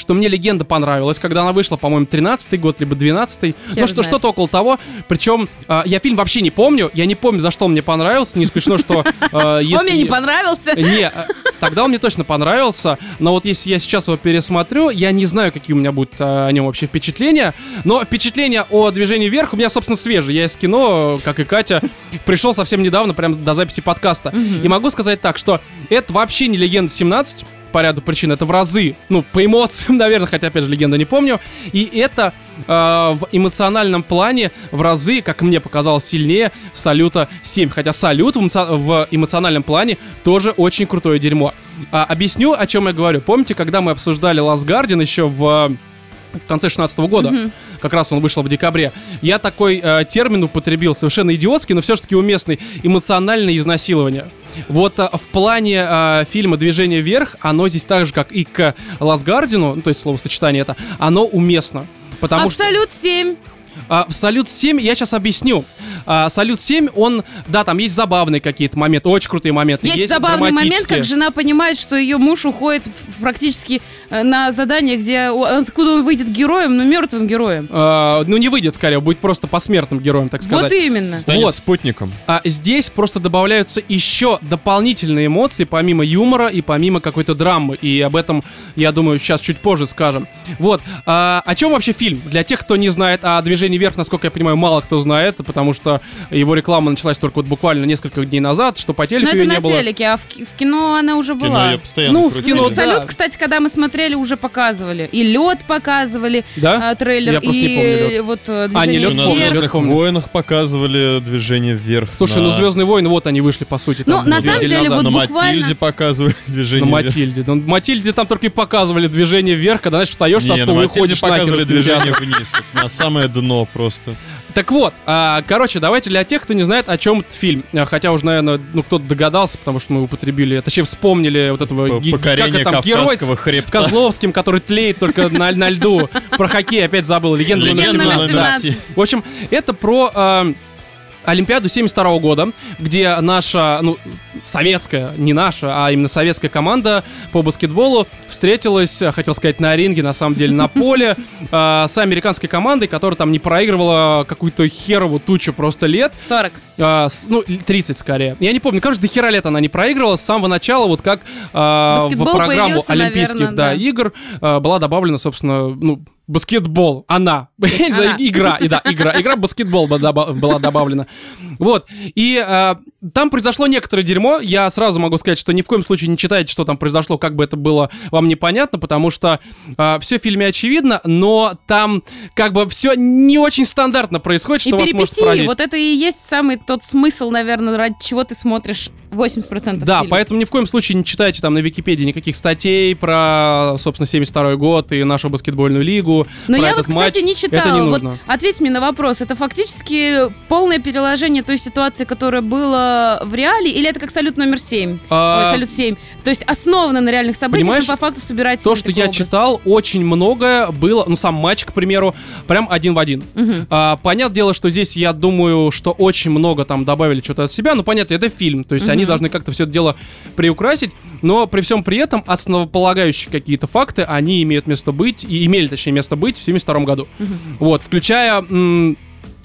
что мне легенда понравилась, когда она вышла, по-моему, 13-й год, либо 12-й. Ну, что, что-то около того. Причем а, я фильм вообще не помню. Я не помню, за что он мне понравился. Не исключено, что... Он если мне не понравился. Не, а, тогда он мне точно понравился. Но вот если я сейчас его пересмотрю, я не знаю, какие у меня будут а, о нем вообще впечатления. Но впечатления о движении вверх у меня, собственно, свежие. Я из кино, как и Катя, пришел совсем недавно, прям до записи подкаста. И могу сказать так, что это вообще не легенда 17 по ряду причин, это в разы, ну, по эмоциям, наверное, хотя, опять же, легенду не помню, и это э, в эмоциональном плане в разы, как мне показалось, сильнее Салюта 7, хотя Салют в, эмоци- в эмоциональном плане тоже очень крутое дерьмо. А, объясню, о чем я говорю. Помните, когда мы обсуждали Last Guardian еще в в конце 16 года, как раз он вышел в декабре, я такой э, термин употребил, совершенно идиотский, но все-таки уместный, эмоциональное изнасилование. Вот э, в плане э, фильма «Движение вверх» оно здесь так же, как и к Ласгардину, ну, то есть словосочетание это, оно уместно. Потому что... Абсолют 7. А, в «Салют-7» я сейчас объясню. А, «Салют-7», он, да, там есть забавные какие-то моменты, очень крутые моменты. Есть, забавный момент, как жена понимает, что ее муж уходит практически э, на задание, где откуда он выйдет героем, но мертвым героем. А, ну, не выйдет, скорее, будет просто посмертным героем, так сказать. Вот именно. Станет Вот. спутником. А здесь просто добавляются еще дополнительные эмоции, помимо юмора и помимо какой-то драмы. И об этом, я думаю, сейчас чуть позже скажем. Вот. А, о чем вообще фильм? Для тех, кто не знает, о движении вверх, насколько я понимаю, мало кто знает, потому что его реклама началась только вот буквально несколько дней назад, что по Но телеку это ее на не было. телеке, а в, ки- в кино она уже В кино была. я постоянно Ну, в кино, да. Салют, кстати, когда мы смотрели, уже показывали. И лед показывали, Да? а, трейлер, Я просто и не помню «Лёд». вот э, А, не движение «Лёд» на помню, вверх. «Лёд» Звездных помню. войнах показывали движение вверх. Слушай, на... ну Звездные войны, вот они вышли, по сути. Ну, там, на две самом недели деле, назад. вот на буквально- Матильде показывали На движение вверх. Матильде. Ну, Матильде там только и показывали движение вверх, когда, знаешь, встаешь со Не, на стула и Матильде ходишь нахер показывали движение вниз, вот на самое дно просто. Так вот, а, короче, давайте для тех, кто не знает, о чем этот фильм. А, Хотя уже, наверное, ну кто-то догадался, потому что мы употребили, точнее вспомнили вот этого Покорение как там, герой с хребта. Козловским, который тлеет только на, на льду. Про хоккей опять забыл. Легенда номер Легенда номер 17. да. 17. В общем, это про а, Олимпиаду 72 года, где наша, ну, советская, не наша, а именно советская команда по баскетболу встретилась, э, хотел сказать, на ринге, на самом деле, на поле, э, с американской командой, которая там не проигрывала какую-то херову тучу просто лет. 40. А, с- ну, л- 30 скорее. Я не помню, кажется, до хера лет она не проигрывала. С самого начала, вот как в программу олимпийских наверное, да, да. игр была добавлена, собственно, ну, баскетбол. Она. Игра. И да, игра. Игра баскетбол была добавлена. Вот. И а, там произошло некоторое дерьмо. Я сразу могу сказать, что ни в коем случае не читайте, что там произошло, как бы это было вам непонятно, потому что все в фильме очевидно, но там как бы все не очень стандартно происходит, что и вас может поразить. вот это и есть самый тот смысл, наверное, ради чего ты смотришь 80% Да, фильма. поэтому ни в коем случае не читайте там на Википедии никаких статей про, собственно, 72 год и нашу баскетбольную лигу. Но про я этот вот, кстати, матч. не читала. Это не Вот нужно. ответь мне на вопрос. Это фактически полное переложение той ситуации, которая была в реале, или это как салют номер 7? А, Ой, салют 7. То есть основано на реальных событиях, Понимаешь, по факту собирается То, что я образ. читал, очень многое было, ну, сам матч, к примеру, прям один в один. Мгм. А, понятное дело, что здесь, я думаю, что очень много там добавили что-то от себя. Ну, понятно, это фильм, то есть они Мгм. должны как-то все это дело приукрасить, но при всем при этом основополагающие какие-то факты, они имеют место быть, и имели, точнее, место быть в 72 году. Вот, включая... м,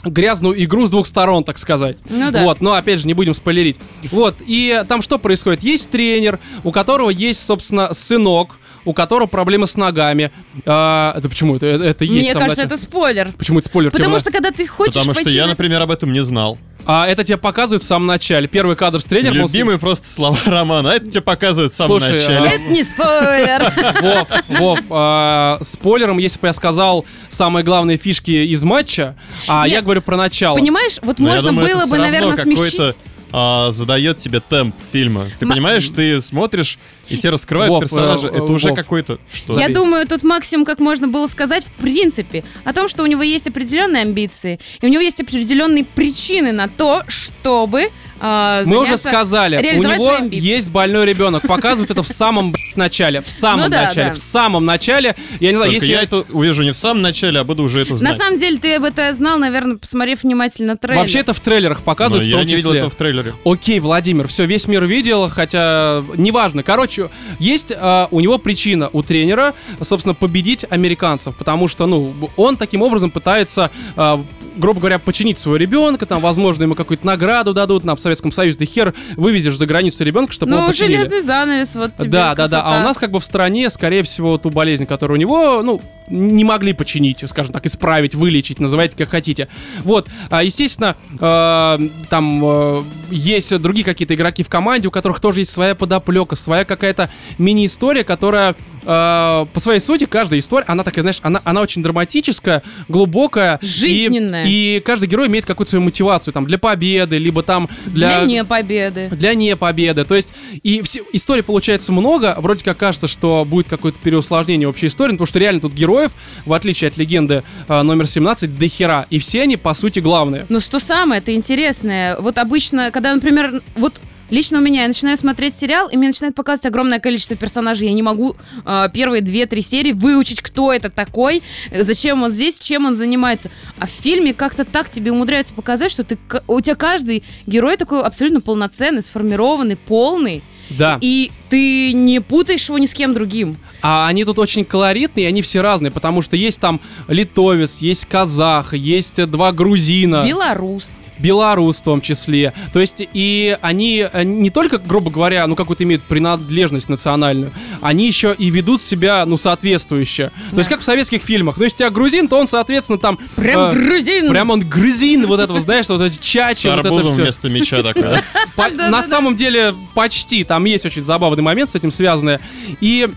грязную игру с двух сторон, так сказать. Ну да. Вот, но опять же, не будем спойлерить. Вот, и там что происходит? Есть тренер, у которого есть, собственно, сынок, у которого проблемы с ногами. А, это почему? Это, это есть Мне кажется, начале. это спойлер. Почему это спойлер? Потому что когда ты хочешь Потому что я, на- например, об этом не знал. А это тебе показывают в самом начале. Первый кадр с тренером. он Любимые просто слова романа. А это тебе показывают в самом Слушай, начале. а- Это не спойлер. Вов, Вов, а, спойлером, если бы я сказал самые главные фишки из матча, а я говорю про начало. Понимаешь, вот Но можно думаю, это было бы, наверное, смягчить. А, задает тебе темп фильма. Ты М- понимаешь, ты смотришь, и тебе раскрывают Вов, персонажа. э, это уже Вов. какой-то... Что? Я думаю, тут максимум, как можно было сказать, в принципе, о том, что у него есть определенные амбиции, и у него есть определенные причины на то, чтобы а, Мы уже сказали, у него есть больной ребенок. Показывают это в самом блядь, начале. В самом Ну да, начале. да. В самом начале. Я не знаю, Только если... я это увижу не в самом начале, а буду уже это На знать. самом деле, ты об этом знал, наверное, посмотрев внимательно трейлер. Вообще это в трейлерах Но показывают в я не видел этого в трейлере. Окей, Владимир, все, весь мир видел, хотя неважно. Короче, есть а, у него причина у тренера, собственно, победить американцев, потому что, ну, он таким образом пытается, а, грубо говоря, починить своего ребенка, там, возможно, ему какую-то награду дадут, нам в Советском Союзе, да хер вывезешь за границу ребенка, чтобы его Ну, починили. железный занавес, вот тебе Да, да, да. А красота. у нас как бы в стране, скорее всего, ту болезнь, которую у него, ну, не могли починить, скажем так, исправить, вылечить, называйте как хотите. Вот, а, естественно, э, там э, есть другие какие-то игроки в команде, у которых тоже есть своя подоплека, своя какая-то мини-история, которая э, по своей сути, каждая история, она такая, знаешь, она, она очень драматическая, глубокая. и- Жизненная. И, каждый герой имеет какую-то свою мотивацию, там, для победы, либо там Для не победы. для не победы. То есть, и все, историй получается много. Вроде как кажется, что будет какое-то переусложнение общей истории, потому что реально тут героев, в отличие от легенды э, номер 17, до хера. И все они, по сути, главные. Ну что самое, это интересное. Вот обычно, когда, например, вот Лично у меня я начинаю смотреть сериал, и мне начинает показывать огромное количество персонажей. Я не могу э, первые две-три серии выучить, кто это такой, зачем он здесь, чем он занимается. А в фильме как-то так тебе умудряются показать, что ты, у тебя каждый герой такой абсолютно полноценный, сформированный, полный. Да. И ты не путаешь его ни с кем другим. А они тут очень колоритные, и они все разные, потому что есть там литовец, есть казах, есть два грузина, Белорус. белорус в том числе. То есть и они э, не только, грубо говоря, ну какую-то имеют принадлежность национальную, они еще и ведут себя, ну, соответствующе. То есть Да. как в советских фильмах. Ну, если у тебя грузин, то он, соответственно, там... Прям э, грузин. Прям он грузин вот этого, знаешь, вот эти чачи, вот это все. вместо меча да? Да-да-да. на самом деле почти. Там есть очень забавный момент с этим связанный. И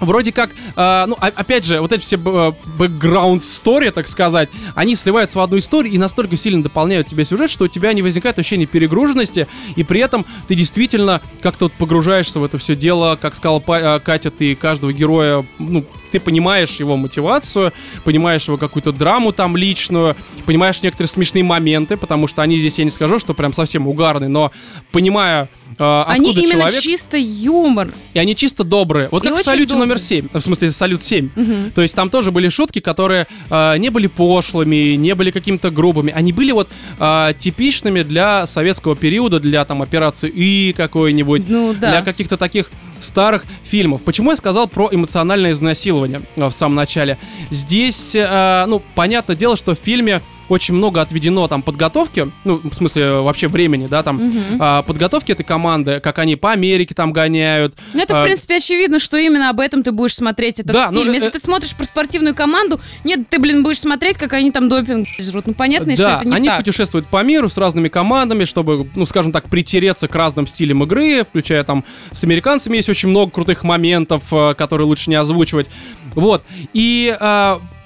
Вроде как, э, ну, опять же, вот эти все бэкграунд стори, так сказать, они сливаются в одну историю и настолько сильно дополняют тебе сюжет, что у тебя не возникает ощущения перегруженности, и при этом ты действительно как-то вот погружаешься в это все дело, как сказала э, Катя, ты каждого героя, ну, ты понимаешь его мотивацию, понимаешь его какую-то драму там личную, понимаешь некоторые смешные моменты, потому что они здесь, я не скажу, что прям совсем угарные, но понимая, э, Они именно человек... чисто юмор. И они чисто добрые. Вот И как в салюте добрые. номер 7. В смысле, салют 7. Мгм. То есть там тоже были шутки, которые э, не были пошлыми, не были какими-то грубыми. Они были вот э, типичными для советского периода, для там операции И какой-нибудь, Ну да. для каких-то таких старых фильмов. Почему я сказал про эмоциональное изнасилование э, в самом начале? Здесь, э, ну, понятное дело, что в фильме очень много отведено там подготовки, ну, в смысле, э, вообще времени, да, там, Мгм. а, подготовки этой команды, как они по Америке там гоняют, Ну, это, в А, принципе, очевидно, что именно об этом ты будешь смотреть этот Да, ну, фильм. э, Если э, ты смотришь про спортивную команду, нет, ты, блин, будешь смотреть, как они там допинг жрут. Ну, понятно, да, что это не они так. путешествуют по миру с разными командами, чтобы, ну, скажем так, притереться к разным стилям игры, включая там с американцами есть очень много крутых моментов, э, которые лучше не озвучивать. Вот. И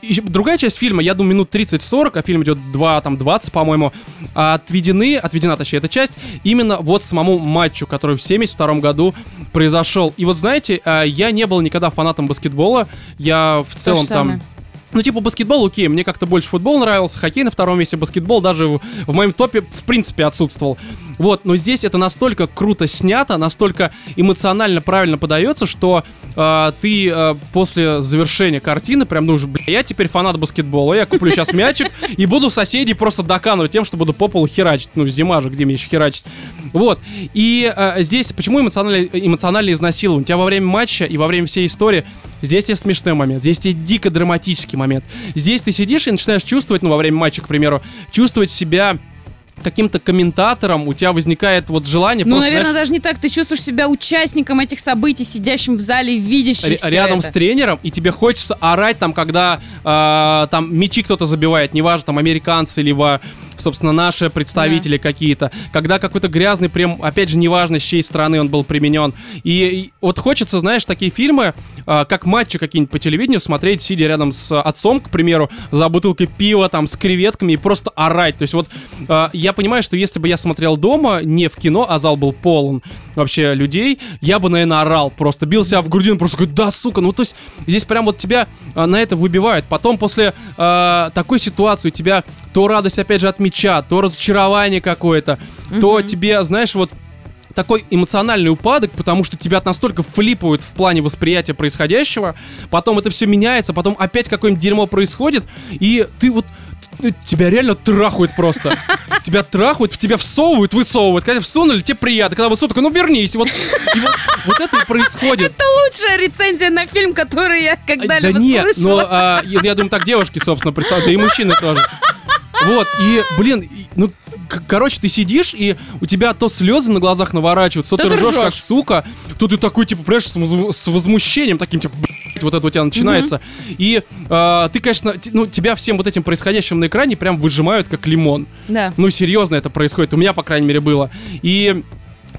ещё другая часть фильма, я думаю, минут 30-40, а фильм идет 2, там, 20, по-моему, отведены, отведена, точнее, эта часть именно вот самому матчу, который в 72 году произошел. И вот, знаете, а, я не был никогда фанатом баскетбола, я в целом там... самое. Ну, типа, баскетбол, окей, мне как-то больше футбол нравился, хоккей на втором месте, баскетбол даже в, в моем топе, в принципе, отсутствовал. Вот, но здесь это настолько круто снято, настолько эмоционально правильно подается, что э, ты э, после завершения картины прям думаешь, бля, я теперь фанат баскетбола, я куплю сейчас мячик и буду соседей просто доканывать тем, что буду по полу херачить. Ну, зима же, где мне еще херачить. Вот. И э, здесь, почему эмоциональное, эмоциональное изнасилование? У тебя во время матча и во время всей истории здесь есть смешной момент, здесь есть дико драматический момент. Здесь ты сидишь и начинаешь чувствовать, ну, во время матча, к примеру, чувствовать себя каким-то комментатором, у тебя возникает вот желание Ну, просто, наверное, знаешь, даже не так. Ты чувствуешь себя участником этих событий, сидящим в зале, видящим р- рядом это. с тренером, и тебе хочется орать там, когда э, там мячи кто-то забивает, неважно, там американцы, либо, собственно, наши представители какие-то, когда какой-то грязный прям, опять же, неважно, с чьей стороны он был применен. И, и вот хочется, знаешь, такие фильмы, э, как матчи какие-нибудь по телевидению, смотреть, сидя рядом с отцом, к примеру, за бутылкой пива, там, с креветками, и просто орать. То есть вот э, я понимаю, что если бы я смотрел дома, не в кино, а зал был полон вообще людей, я бы, наверное, орал просто, бил себя в грудину, просто говорю, да, сука, ну то есть здесь прям вот тебя э, на это выбивают. Потом после э, такой ситуации у тебя то радость, опять же, от мяча, то разочарование какое-то, то тебе, знаешь, вот такой эмоциональный упадок, потому что тебя настолько флипают в плане восприятия происходящего, потом это все меняется, потом опять какое-нибудь дерьмо происходит, и ты вот т- тебя реально трахают просто. Тебя трахают, в тебя всовывают, высовывают. Когда всунули, тебе приятно. Когда высовывают, такой, ну вернись. Вот, и вот, вот это и происходит. Это лучшая рецензия на фильм, который я Да когда-либо нет, но слышала. а, я, я думаю, так девушки, собственно, представляют, да и мужчины тоже. Вот, и, блин, ну, короче, ты сидишь, и у тебя то слезы на глазах наворачиваются, то, ты ты ржешь, как сука, то ты такой, типа, понимаешь, с, воз- с возмущением таким, типа, вот это у тебя начинается. И а, ты, конечно, ну, тебя всем вот этим происходящим на экране прям выжимают, как лимон. Да. Ну, серьезно это происходит. У меня, по крайней мере, было. И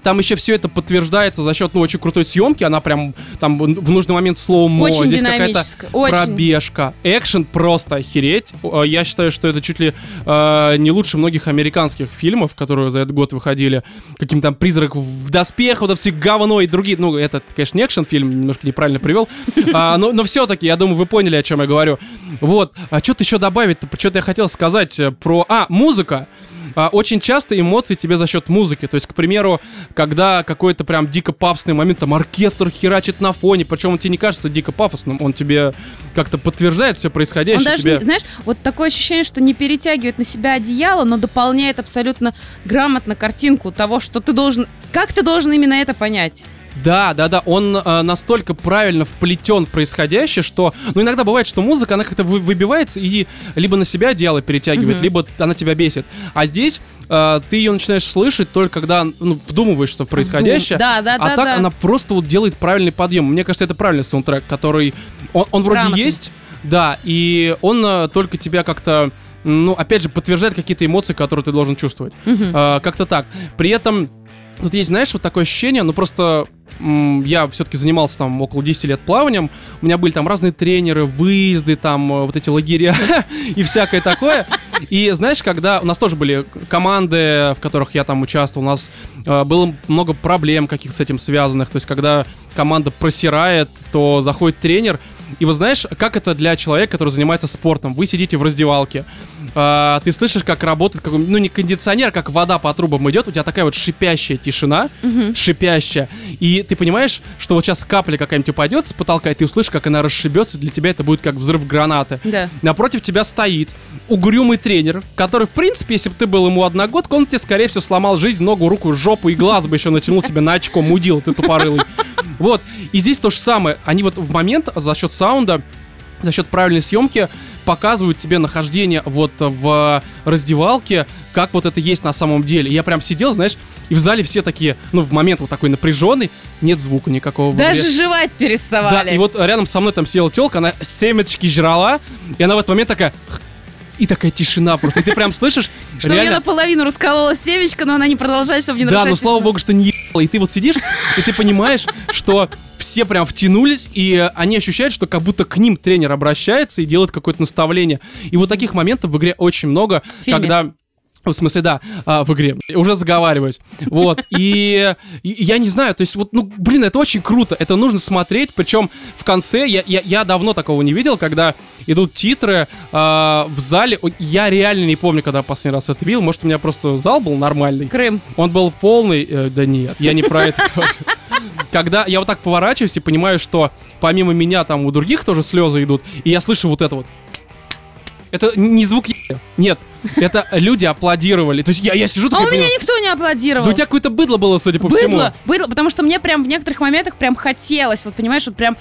там еще все это подтверждается за счет, ну, очень крутой съемки. Она прям там в нужный момент слоумо. Очень Здесь какая-то. Очень. пробежка. Экшен просто охереть. Э, Я считаю, что это чуть ли э, не лучше многих американских фильмов, которые за этот год выходили. Каким там призрак в доспехах, вот это все говно и другие. Ну, это, конечно, не экшен-фильм, немножко неправильно привел. А, но но все-таки, я думаю, вы поняли, о чем я говорю. Вот. А что-то еще добавить? Что-то я хотел сказать э, про... А, музыка. А, очень часто эмоции тебе за счет музыки. То есть, к примеру, когда какой-то прям дико пафосный момент, там оркестр херачит на фоне, причем он тебе не кажется дико пафосным, он тебе как-то подтверждает все Он происходящее. даже, тебе- не- знаешь, вот такое ощущение, что не перетягивает на себя одеяло, но дополняет абсолютно грамотно картинку того, что ты должен... Как ты должен именно это понять? Да, да, да, он э, настолько правильно вплетен в происходящее, что, ну, иногда бывает, что музыка, она как-то вы- выбивается и либо на себя одеяло перетягивает, Мгм. либо она тебя бесит. А здесь э, ты ее начинаешь слышать только когда ну, вдумываешься в происходящее. Вдум- Да, да, а да, так да. она просто вот делает правильный подъем. Мне кажется, это правильный саундтрек, который... Он, он вроде Грамотный. есть, да, и он э, только тебя как-то... Ну, опять же, подтверждает какие-то эмоции, которые ты должен чувствовать. Мгм. Э, как-то так. При этом тут есть, знаешь, вот такое ощущение, ну просто я все-таки занимался там около 10 лет плаванием, у меня были там разные тренеры, выезды, там э, вот эти лагеря и всякое такое. И знаешь, когда у нас тоже были команды, в которых я там участвовал, у нас э, было много проблем каких-то с этим связанных. То есть, когда команда просирает, то заходит тренер. И вот знаешь, как это для человека, который занимается спортом? Вы сидите в раздевалке, а, ты слышишь, как работает, какой- ну не кондиционер, как вода по трубам идет, у тебя такая вот шипящая тишина, Мгм. шипящая, и ты понимаешь, что вот сейчас капля какая-нибудь упадет с потолка, и ты услышишь, как она расшибется, для тебя это будет как взрыв гранаты. Да. Напротив тебя стоит угрюмый тренер, который, в принципе, если бы ты был ему одногодка, он тебе, скорее всего, сломал жизнь, ногу, руку, жопу и глаз бы еще натянул тебе на очко, мудил ты тупорылый. Вот. И здесь то же самое. Они вот в момент за счет саунда, за счет правильной съемки показывают тебе нахождение вот в раздевалке, как вот это есть на самом деле. Я прям сидел, знаешь, и в зале все такие, ну, в момент вот такой напряженный, нет звука никакого. Даже жевать Да, переставали. и вот рядом со мной там сидела телка, она семечки жрала, и она в этот момент такая... И такая тишина просто. И ты прям слышишь, Что у меня реально... наполовину расколола семечко, но она не продолжает, чтобы не Да, нарушать но слава богу, что не ебала. И ты вот сидишь, и ты понимаешь, что все прям втянулись, и они ощущают, что как будто к ним тренер обращается и делает какое-то наставление. И вот таких моментов в игре очень много, когда... В смысле, да, а, в игре. Уже заговариваюсь. Вот. И, и я не знаю, то есть вот, ну, блин, это очень круто. Это нужно смотреть. Причем в конце, я, я, я давно такого не видел, когда идут титры а, в зале. Я реально не помню, когда последний раз это видел. Может, у меня просто зал был нормальный. Крым. Он был полный... э, да нет, я не про это говорю. Когда я вот так поворачиваюсь и понимаю, что помимо меня там у других тоже слезы идут, и я слышу вот это вот. Это не звук е- Нет, это люди аплодировали. То есть я, я сижу А такой, у меня никто не аплодировал. да у тебя какое-то быдло было, судя по всему. Быдло, быдло, потому что мне прям в некоторых моментах прям хотелось, вот понимаешь, вот прям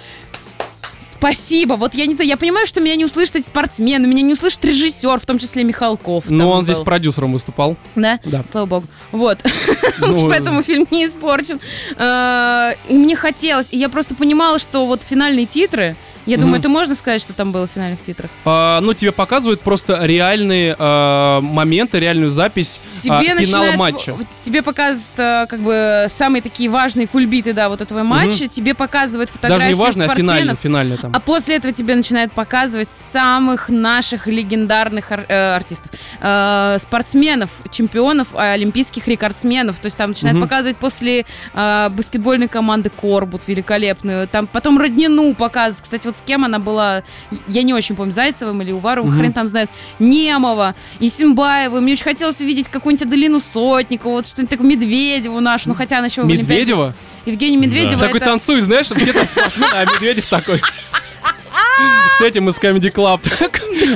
спасибо. Вот я не знаю, я понимаю, что меня не услышат эти спортсмены, меня не услышит режиссер, в том числе Михалков. Там он был. здесь продюсером выступал. Да? Да. Слава богу. Вот. Ну, Поэтому фильм не испорчен. Э, И мне хотелось. И я просто понимала, что вот финальные титры, я думаю, это можно сказать, что там было в финальных титрах. а, ну, тебе показывают просто реальные а, моменты, реальную запись а, финала матча. тебе показывают как бы самые такие важные кульбиты, да, вот этого матча. Тебе показывают фотографии Даже не важно, а финальный, спортсменов. финальный там. А после этого тебе начинают показывать самых наших легендарных ар- э, артистов, э, спортсменов, чемпионов, олимпийских рекордсменов. То есть там начинают показывать после э, баскетбольной команды Корбут великолепную. Там потом Роднину показывают. Кстати, вот с кем она была, я не очень помню, Зайцевым или Уваровым, Мгм. хрен там знает. Немова, Исимбаева. Мне очень хотелось увидеть какую-нибудь Аделину Сотникову, вот что-нибудь такое, Медведеву нашу. Ну, хотя она еще Олимпиаде. Медведева? Евгений Медведева. Такой это- танцует, знаешь, все там спортсмены, а Медведев такой. С этим из Comedy Club.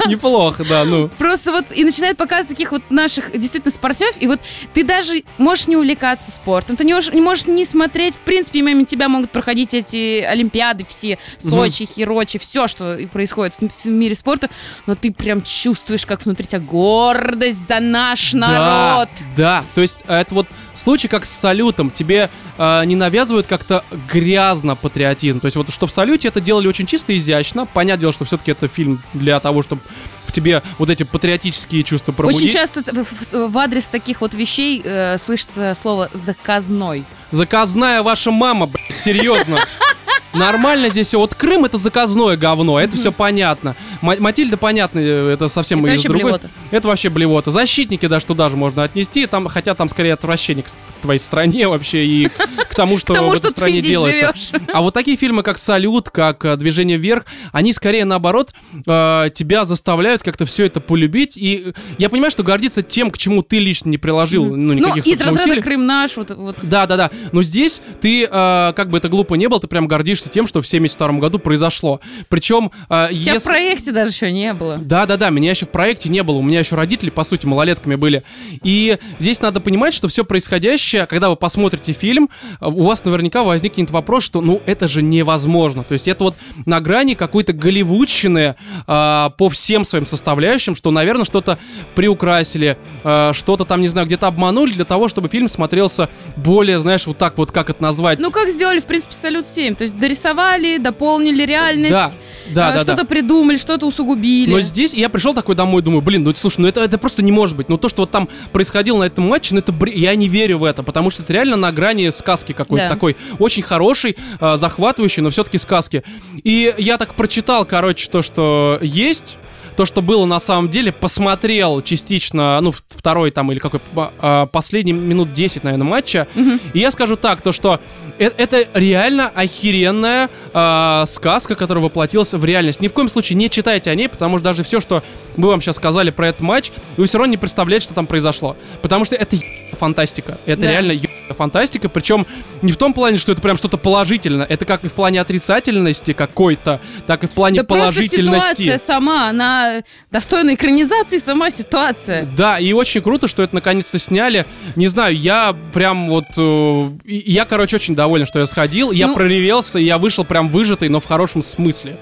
Неплохо, да, ну. Просто вот и начинает показывать таких вот наших действительно спортсменов, и вот ты даже можешь не увлекаться спортом, ты не можешь не, можешь не смотреть, в принципе, мимо тебя могут проходить эти олимпиады все, Сочи, Хирочи, все, что происходит в, в мире спорта, но ты прям чувствуешь, как внутри тебя гордость за наш народ. Да, да, то есть это вот случай как с салютом. Тебе а, не навязывают как-то грязно патриотизм. То есть вот что в салюте это делали очень чисто и изящно. Понятное дело, что все-таки это фильм для того, чтобы в тебе вот эти патриотические чувства пробудить. Очень часто в адрес таких вот вещей э, слышится слово «заказной». Заказная ваша мама, блядь, серьезно. Нормально здесь все. Вот Крым это заказное говно, это все понятно. Ма- Матильда, понятно, э, это совсем Это из другой. блевота. Это вообще блевота. Защитники даже туда же можно отнести, там, хотя там скорее отвращение к твоей стране вообще и к- тому, что в этой стране делается. А вот такие фильмы, как «Салют», как э, «Движение вверх», они скорее, наоборот, э, тебя заставляют как-то все это полюбить. И я понимаю, что гордиться тем, к чему ты лично не приложил, ну, Ну, никаких из собственно, разряда. Крым наш, вот, вот. Да, да, да. Но здесь ты, как бы это глупо не было, ты прям гордишься тем, что в 72 году произошло. Причем, э, Тебя в если... проекте даже еще не было. Да, да, да, меня еще в проекте не было, у меня еще родители, по сути, малолетками были. И здесь надо понимать, что все происходящее, когда вы посмотрите фильм, э, у вас наверняка возникнет вопрос, что ну это же невозможно. То есть это вот на грани какой-то голливудщины э, по всем своим составляющим, что, наверное, что-то приукрасили, э, что-то там, не знаю, где-то обманули для того, чтобы фильм смотрелся более, знаешь, вот так вот, как это назвать. Ну, как сделали, в принципе, «Салют 7». То есть дорисовали, дополнили реальность, да, да, э, да, что-то да. придумали, что-то усугубили. Но здесь я пришел такой домой, думаю, блин, ну слушай, ну это, это просто не может быть. Ну то, что вот там происходило на этом матче, ну это бре- я не верю в это, потому что это реально на грани сказки какой-то Да. такой, очень хороший, э, захватывающий, но все-таки сказки. И я так прочитал, короче, то, что есть. То, что было на самом деле, посмотрел частично, ну, второй там или какой, а, последний минут 10, наверное, матча. И я скажу так, то, что э- это реально охеренная а, сказка, которая воплотилась в реальность. Ни в коем случае не читайте о ней, потому что даже все, что мы вам сейчас сказали про этот матч, вы все равно не представляете, что там произошло. Потому что это фантастика. Это Да. реально фантастика. Причем не в том плане, что это прям что-то положительное. Это как и в плане отрицательности какой-то, так и в плане да просто положительности. ситуация сама, она достойна экранизации сама ситуация. Да, и очень круто, что это наконец-то сняли. Не знаю, я прям вот... э, я, короче, очень доволен, что я сходил. Я Ну- проревелся, и я вышел прям выжатый, но в хорошем смысле.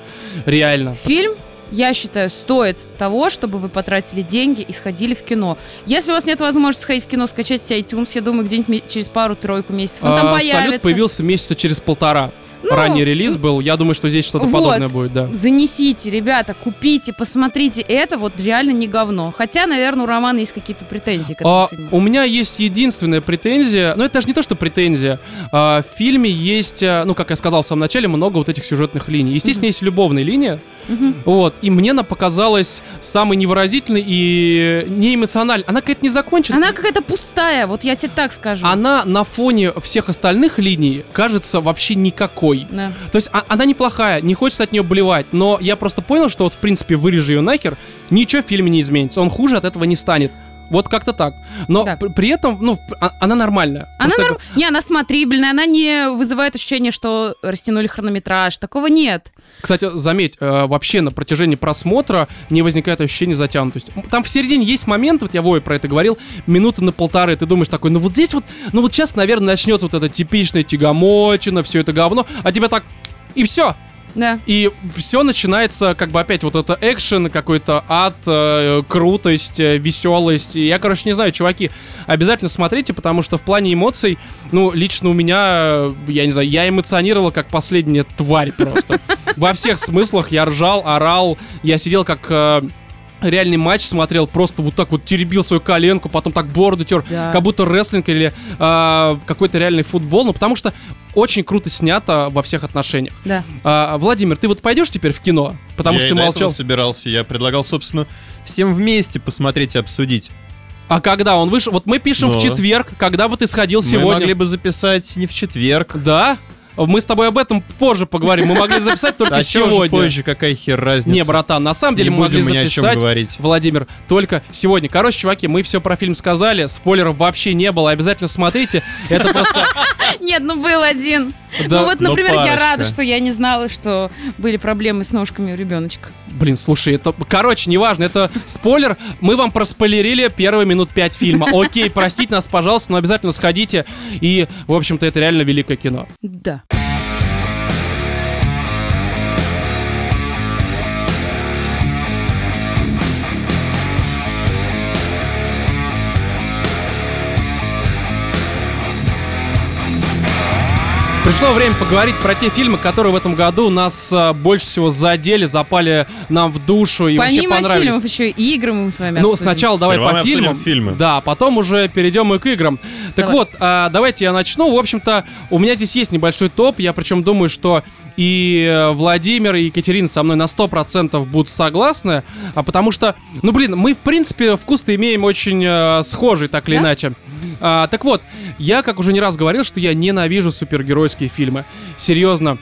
Реально. Фильм, я считаю, стоит того, чтобы вы потратили деньги и сходили в кино. Если у вас нет возможности сходить в кино, скачать себе iTunes, я думаю, где-нибудь через пару-тройку месяцев он там А, появится. Салют появился месяца через полтора. Ну, Ранний релиз был. Я думаю, что здесь что-то вот. подобное будет, да. Занесите, ребята, купите, посмотрите. Это вот реально не говно. Хотя, наверное, у Романа есть какие-то претензии к этому А, фильму. у меня есть единственная претензия, но это даже не то, что претензия. А, в фильме есть, а, ну, как я сказал в самом начале, много вот этих сюжетных линий. Естественно, есть любовная линия, Мгм. вот, и мне она показалась самой невыразительной и неэмоциональной. Она какая-то не закончена. Она какая-то пустая, вот я тебе так скажу. Она на фоне всех остальных линий кажется вообще никакой. Да. То есть а- она неплохая, не хочется от нее блевать, но я просто понял, что вот в принципе вырежи ее нахер, ничего в фильме не изменится, он хуже от этого не станет. Вот как-то так. Но Да. пр- при этом, ну, а- она нормальная. Она норм- Не, она смотрибельная, она не вызывает ощущение, что растянули хронометраж. Такого нет. Кстати, заметь, э, вообще на протяжении просмотра не возникает ощущения затянутости. Там в середине есть момент, вот я Вове про это говорил, минуты на полторы, ты думаешь такой, ну вот здесь вот, ну вот сейчас, наверное, начнется вот это типичное тягомотина, все это говно, а тебя так, и все, Да. И все начинается, как бы опять вот это экшен, какой-то ад, э, крутость, э, веселость. И я, короче, не знаю, чуваки, обязательно смотрите, потому что в плане эмоций, ну, лично у меня, э, я не знаю, я эмоционировал как последняя тварь просто. Во всех смыслах я ржал, орал, я сидел как... э, Реальный матч смотрел, просто вот так вот теребил свою коленку, потом так бороду тер, Да. как будто рестлинг или э, какой-то реальный футбол, ну потому что очень круто снято во всех отношениях. Да. А, Владимир, ты вот пойдешь теперь в кино? Потому я что и ты до молчал. собирался. Я предлагал, собственно, всем вместе посмотреть и обсудить. А когда он вышел? Вот мы пишем в Ну. четверг, когда бы ты сходил Мы сегодня. могли бы записать не в четверг. Да? Мы с тобой об этом позже поговорим. Мы могли записать только А сегодня. позже, какая хер разница? Не, братан, на самом деле не мы могли будем о чем записать. говорить. Владимир, только сегодня. Короче, чуваки, мы все про фильм сказали, спойлеров вообще не было, обязательно смотрите. Это просто... Нет, ну был один. Да, ну вот, но например, я рада, что я не знала, что были проблемы с ножками у ребеночка. Блин, слушай, это... Короче, неважно, это спойлер. Мы вам проспойлерили первые минут пять фильма. Окей, простите нас, пожалуйста, но обязательно сходите. И, в общем-то, это реально великое кино. Да. Пришло время поговорить про те фильмы, которые в этом году нас а, больше всего задели, запали нам в душу и вообще Помимо понравились. фильмов еще и игры мы с вами Ну, обсудим. сначала давай Сперва по мы обсудим фильмам. фильмы. Да, а потом уже перейдем и к играм. Так вот, а, давайте я начну. В общем-то, у меня здесь есть небольшой топ. Я причем думаю, что и э, Владимир, и Екатерина со мной на 100% будут согласны, а потому что, ну блин, мы в принципе вкус-то имеем очень э, схожий, так или Да? иначе. А, так вот, я, как уже не раз говорил, что я ненавижу супергеройские фильмы. Серьезно.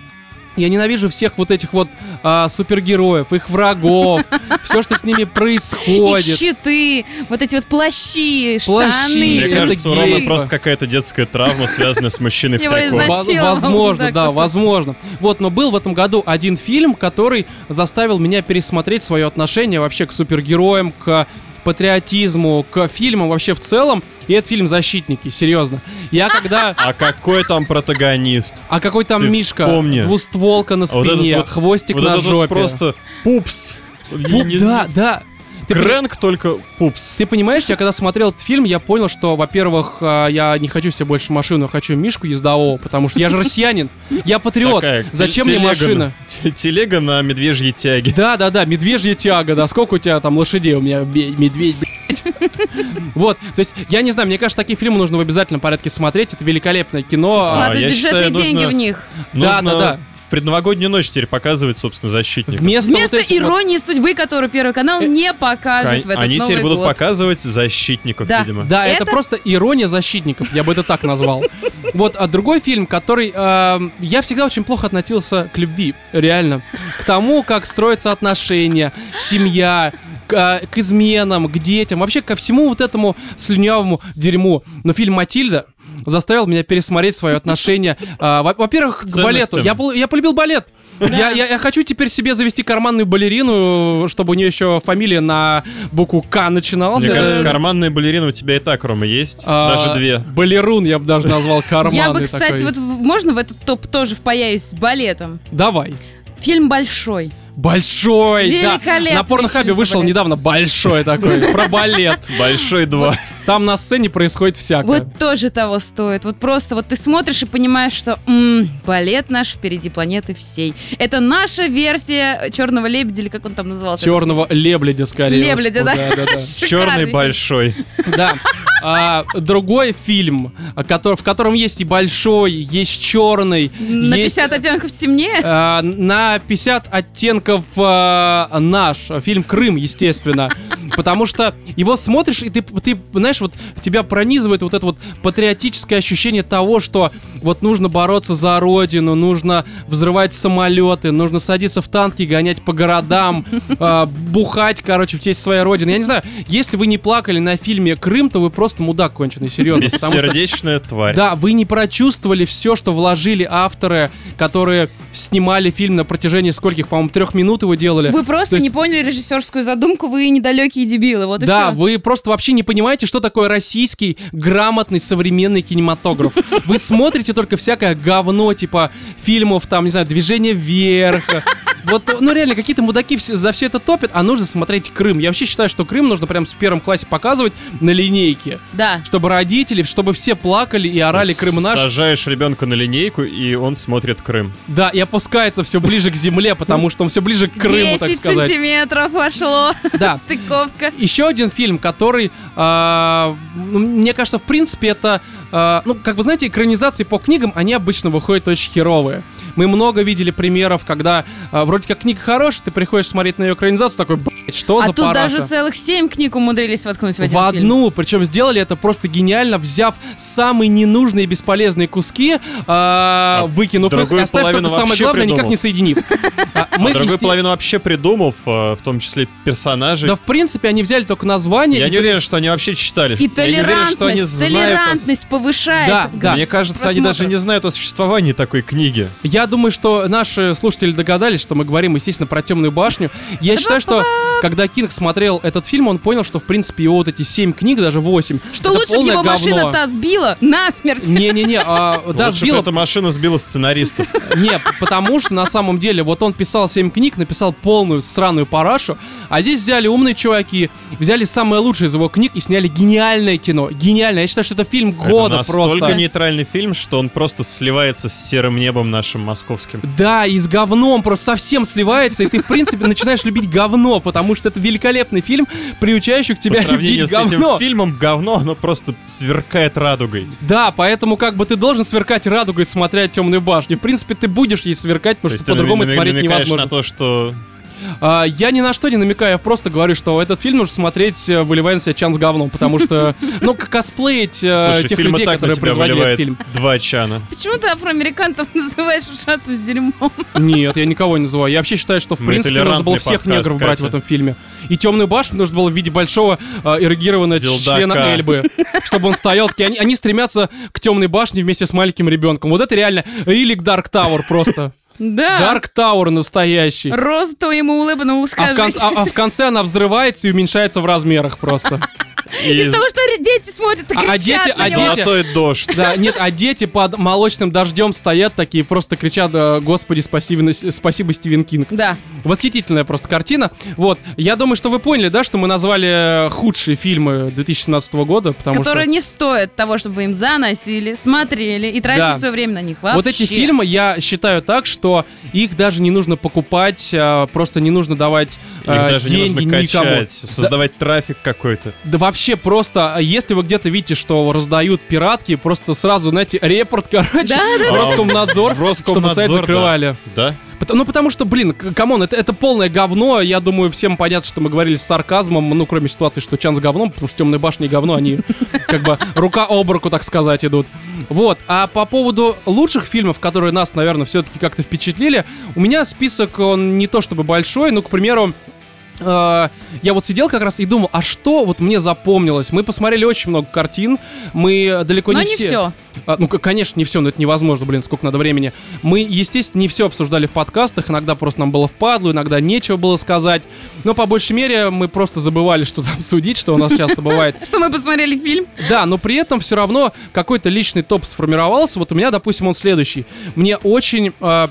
Я ненавижу всех вот этих вот а, супергероев, их врагов, все, что с ними происходит. щиты, вот эти вот плащи, Плащи. штаны. Мне кажется, у Ромы просто какая-то детская травма, связанная с мужчиной в Его трико. Возможно, да, вот. возможно. Вот, но был в этом году один фильм, который заставил меня пересмотреть свое отношение вообще к супергероям, к патриотизму, к фильмам вообще в целом. И это фильм «Защитники», серьезно. Я когда... А какой там протагонист? А какой там Ты Мишка? вспомни. Двустволка на А вот этот спине, вот- хвостик вот на этот вот жопе. просто пупс. Пуп- Не- Да, да. Ты Крэнк только пупс. Ты понимаешь, я когда смотрел этот фильм, я понял, что, во-первых, а, я не хочу себе больше машину, я хочу Мишку ездового, потому что я же россиянин, я патриот. Такая Зачем мне машина? на- те- Телега на медвежьей тяге. Да, да, да, медвежья тяга, да, сколько у тебя там лошадей? У меня бе- медведь, блядь. Вот, то есть, я не знаю, мне кажется, такие фильмы нужно в обязательном порядке смотреть, это великолепное кино. А, Вкладывать я бюджетные считаю, деньги нужно- в них. Да, Нужно да, да. В предновогоднюю ночь теперь показывать, собственно, защитников. Вместо, Вместо вот этих вот- иронии судьбы, которую Первый канал Э, не покажет в этот Они Новый теперь будут год. показывать защитников, Да. видимо. Да, это... Это- просто ирония защитников, я бы это так назвал. Вот, а другой фильм, который... эм, я всегда очень плохо относился к любви, реально. К тому, как строятся отношения, семья, к, э, к изменам, к детям, вообще ко всему вот этому слюнявому дерьму. Но фильм «Матильда» заставил меня пересмотреть свое отношение, а, во- во-первых, к балету. Я, пол- я полюбил балет. Я, я- я хочу теперь себе завести карманную балерину, чтобы у нее еще фамилия на букву К начиналась. Мне Это- кажется, карманные балерины у тебя и так, Рома, есть. а, Даже две. Балерун я бы даже назвал карманный Я бы, кстати, такой. вот в- можно в этот топ тоже впаяюсь с балетом? Давай. Фильм большой. Большой, да. Великолепный На порнохабе вышел балет. недавно большой такой, про балет. Большой два. Там на сцене происходит всякое. Вот тоже того стоит. Вот просто вот ты смотришь и понимаешь, что м, балет наш впереди планеты всей. Это наша версия Черного лебедя, или как он там назывался? Черного лебледя скорее. Лебедя, да. Да, да, да. Черный большой. Да. А, другой фильм, а, котор- в котором есть и большой, есть черный. На есть, 50 оттенков темнее? а, на 50 оттенков а, наш. Фильм Крым, естественно. Потому что его смотришь, и ты, ты, знаешь, вот тебя пронизывает вот это вот патриотическое ощущение того, что вот нужно бороться за родину, нужно взрывать самолеты, нужно садиться в танки, гонять по городам, а, бухать, короче, в честь своей родины. Я не знаю, если вы не плакали на фильме Крым, то вы просто мудак конченый, серьезно. потому что- Бессердечная тварь. да, вы не прочувствовали все, что вложили авторы, которые снимали фильм на протяжении скольких, по-моему, трех минут его делали. Вы просто то есть- не поняли режиссерскую задумку, вы недалекие дебилы, вот и Да, всё. вы просто вообще не понимаете, что такое российский грамотный современный кинематограф. Вы смотрите только всякое говно, типа фильмов, там, не знаю, «Движение вверх». Вот, ну реально, какие-то мудаки все- за все это топят, а нужно смотреть Крым. Я вообще считаю, что Крым нужно прям с первом классе показывать на линейке. Да. Чтобы родители, чтобы все плакали и орали «Крым наш». Сажаешь ребенка на линейку, и он смотрит Крым. Да, и опускается все ближе к земле, потому что он все ближе к Крыму, так 10 сказать. сантиметров вошло. Да. Стыковка. Еще один фильм, который, а, ну, мне кажется, в принципе, это, а, ну, как вы знаете, экранизации по книгам, они обычно выходят очень херовые. Мы много видели примеров, когда а, вроде как книга хорошая, ты приходишь смотреть на ее экранизацию, такой, блядь, что А за тут параша?» даже целых семь книг умудрились воткнуть в один в фильм. одну, причем сделали это просто гениально, взяв самые ненужные и бесполезные куски, а, А выкинув их и другую оставив только половину самое вообще главное, никак придумал. не соединив. А, А мы, другую есте- половину вообще придумав, э, в том числе персонажей. Да, в принципе, они взяли только название. Я не уверен, что они вообще читали. И толерантность, толерантность повышает. Да, да. Мне кажется, они даже не знают о существовании такой книги. Я думаю, что наши слушатели догадались, что мы говорим, естественно, про темную башню. Я считаю, что когда Кинг смотрел этот фильм, он понял, что, в принципе, его вот эти семь книг, даже восемь, Что это лучше бы полное его говно. машина-то сбила насмерть. Не-не-не, а, да, Лучше бы сбила. эта машина сбила сценаристов. Не, потому что на самом деле вот он писал семь книг, написал полную сраную парашу, а здесь взяли умные чуваки, взяли самое лучшее из его книг и сняли гениальное кино. Гениальное. Я считаю, что это фильм года это настолько просто. нейтральный фильм, что он просто сливается с серым небом нашим московским. Да, и с говном, просто со совсем сливается, и ты, в принципе, начинаешь любить говно, потому что это великолепный фильм, приучающий к тебя сравнению любить с этим говно. фильмом, говно, оно просто сверкает радугой. Да, поэтому как бы ты должен сверкать радугой, смотря темную башню. В принципе, ты будешь ей сверкать, То потому что по-другому это смотреть невозможно. на то, что... А, я ни на что не намекаю, я просто говорю, что этот фильм нужно смотреть, э, выливая на себя чан с говном, потому что, ну, к- косплеить э, Слушай, тех людей, так на которые производили этот фильм. два чана. Почему ты афроамериканцев называешь ушатым с дерьмом? Нет, я никого не называю. Я вообще считаю, что в Мы принципе нужно было всех подкаст, негров брать в этом фильме. И темную башню нужно было в виде большого э, эрегированного Дилдака. члена Эльбы, чтобы он стоял. Такие, они, они стремятся к темной башне вместе с маленьким ребенком. Вот это реально Рилик Дарк Тауэр просто. Да. Дарк Тауэр настоящий. Росту ему улыбнул, А в, кон- а- а в конце она взрывается и уменьшается в размерах просто. И Из того, что дети смотрят и А- а дети- а дети- золотой дождь. Да, нет, а дети под молочным дождем стоят такие, просто кричат, э, господи, спасибо, спасибо, Стивен Кинг. Да. Восхитительная просто картина. Вот, я думаю, что вы поняли, да, что мы назвали э, худшие фильмы 2017 года, потому Которые что... не стоят того, чтобы вы им заносили, смотрели и тратили Да. свое время на них. Вообще. Вот эти фильмы я считаю так, что их даже не нужно покупать, э, просто не нужно давать Их э, даже не деньги нужно никому. качать, создавать трафик какой-то. Да вообще просто, а если вы где-то видите, что раздают пиратки, просто сразу, знаете, репорт, короче, Да, да, в Роскомнадзор, В Роскомнадзор, чтобы сайт да. закрывали. Да? Ну, потому что, блин, come on, это, это полное говно. Я думаю, всем понятно, что мы говорили с сарказмом, ну, кроме ситуации, что Чан с говном, потому что темные башни и говно, они как бы рука об руку, так сказать, идут. Вот. А по поводу лучших фильмов, которые нас, наверное, все-таки как-то впечатлили, у меня список, он не то чтобы большой, ну, к примеру, я вот сидел как раз и думал, а что вот мне запомнилось? Мы посмотрели очень много картин, мы далеко Но не, не все. а, ну, конечно, не все, но это невозможно, блин, сколько надо времени. Мы, естественно, не все обсуждали в подкастах, иногда просто нам было впадло, иногда нечего было сказать. Но по большей мере мы просто забывали, что там судить, что у нас часто бывает. Что мы посмотрели фильм? Да, но при этом все равно какой-то личный топ сформировался. Вот у меня, допустим, он следующий. Мне очень э,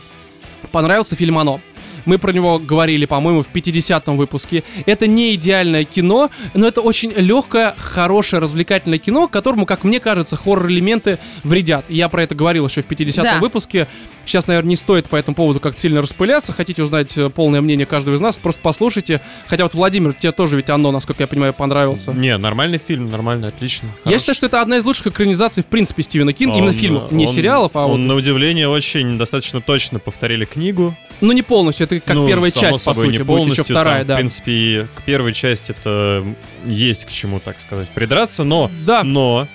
понравился фильм «Оно». Мы про него говорили, по-моему, в 50-м выпуске. Это не идеальное кино, но это очень легкое, хорошее, развлекательное кино, которому, как мне кажется, хоррор-элементы вредят. Я про это говорил еще в 50-м Да. выпуске. Сейчас, наверное, не стоит по этому поводу как-то сильно распыляться. Хотите узнать э, полное мнение каждого из нас, просто послушайте. Хотя вот, Владимир, тебе тоже ведь «Оно», насколько я понимаю, понравился. Не, нормальный фильм, нормально, отлично. Я хороший. считаю, что это одна из лучших экранизаций, в принципе, Стивена Кинга, именно фильмов, не он- сериалов, а он, вот... на удивление, очень достаточно точно повторили книгу. Ну, не полностью, это как Ну, первая часть, по собой, сути, не будет полностью, еще вторая, там, да. В принципе, к первой части это есть к чему, так сказать, придраться, но, Да, но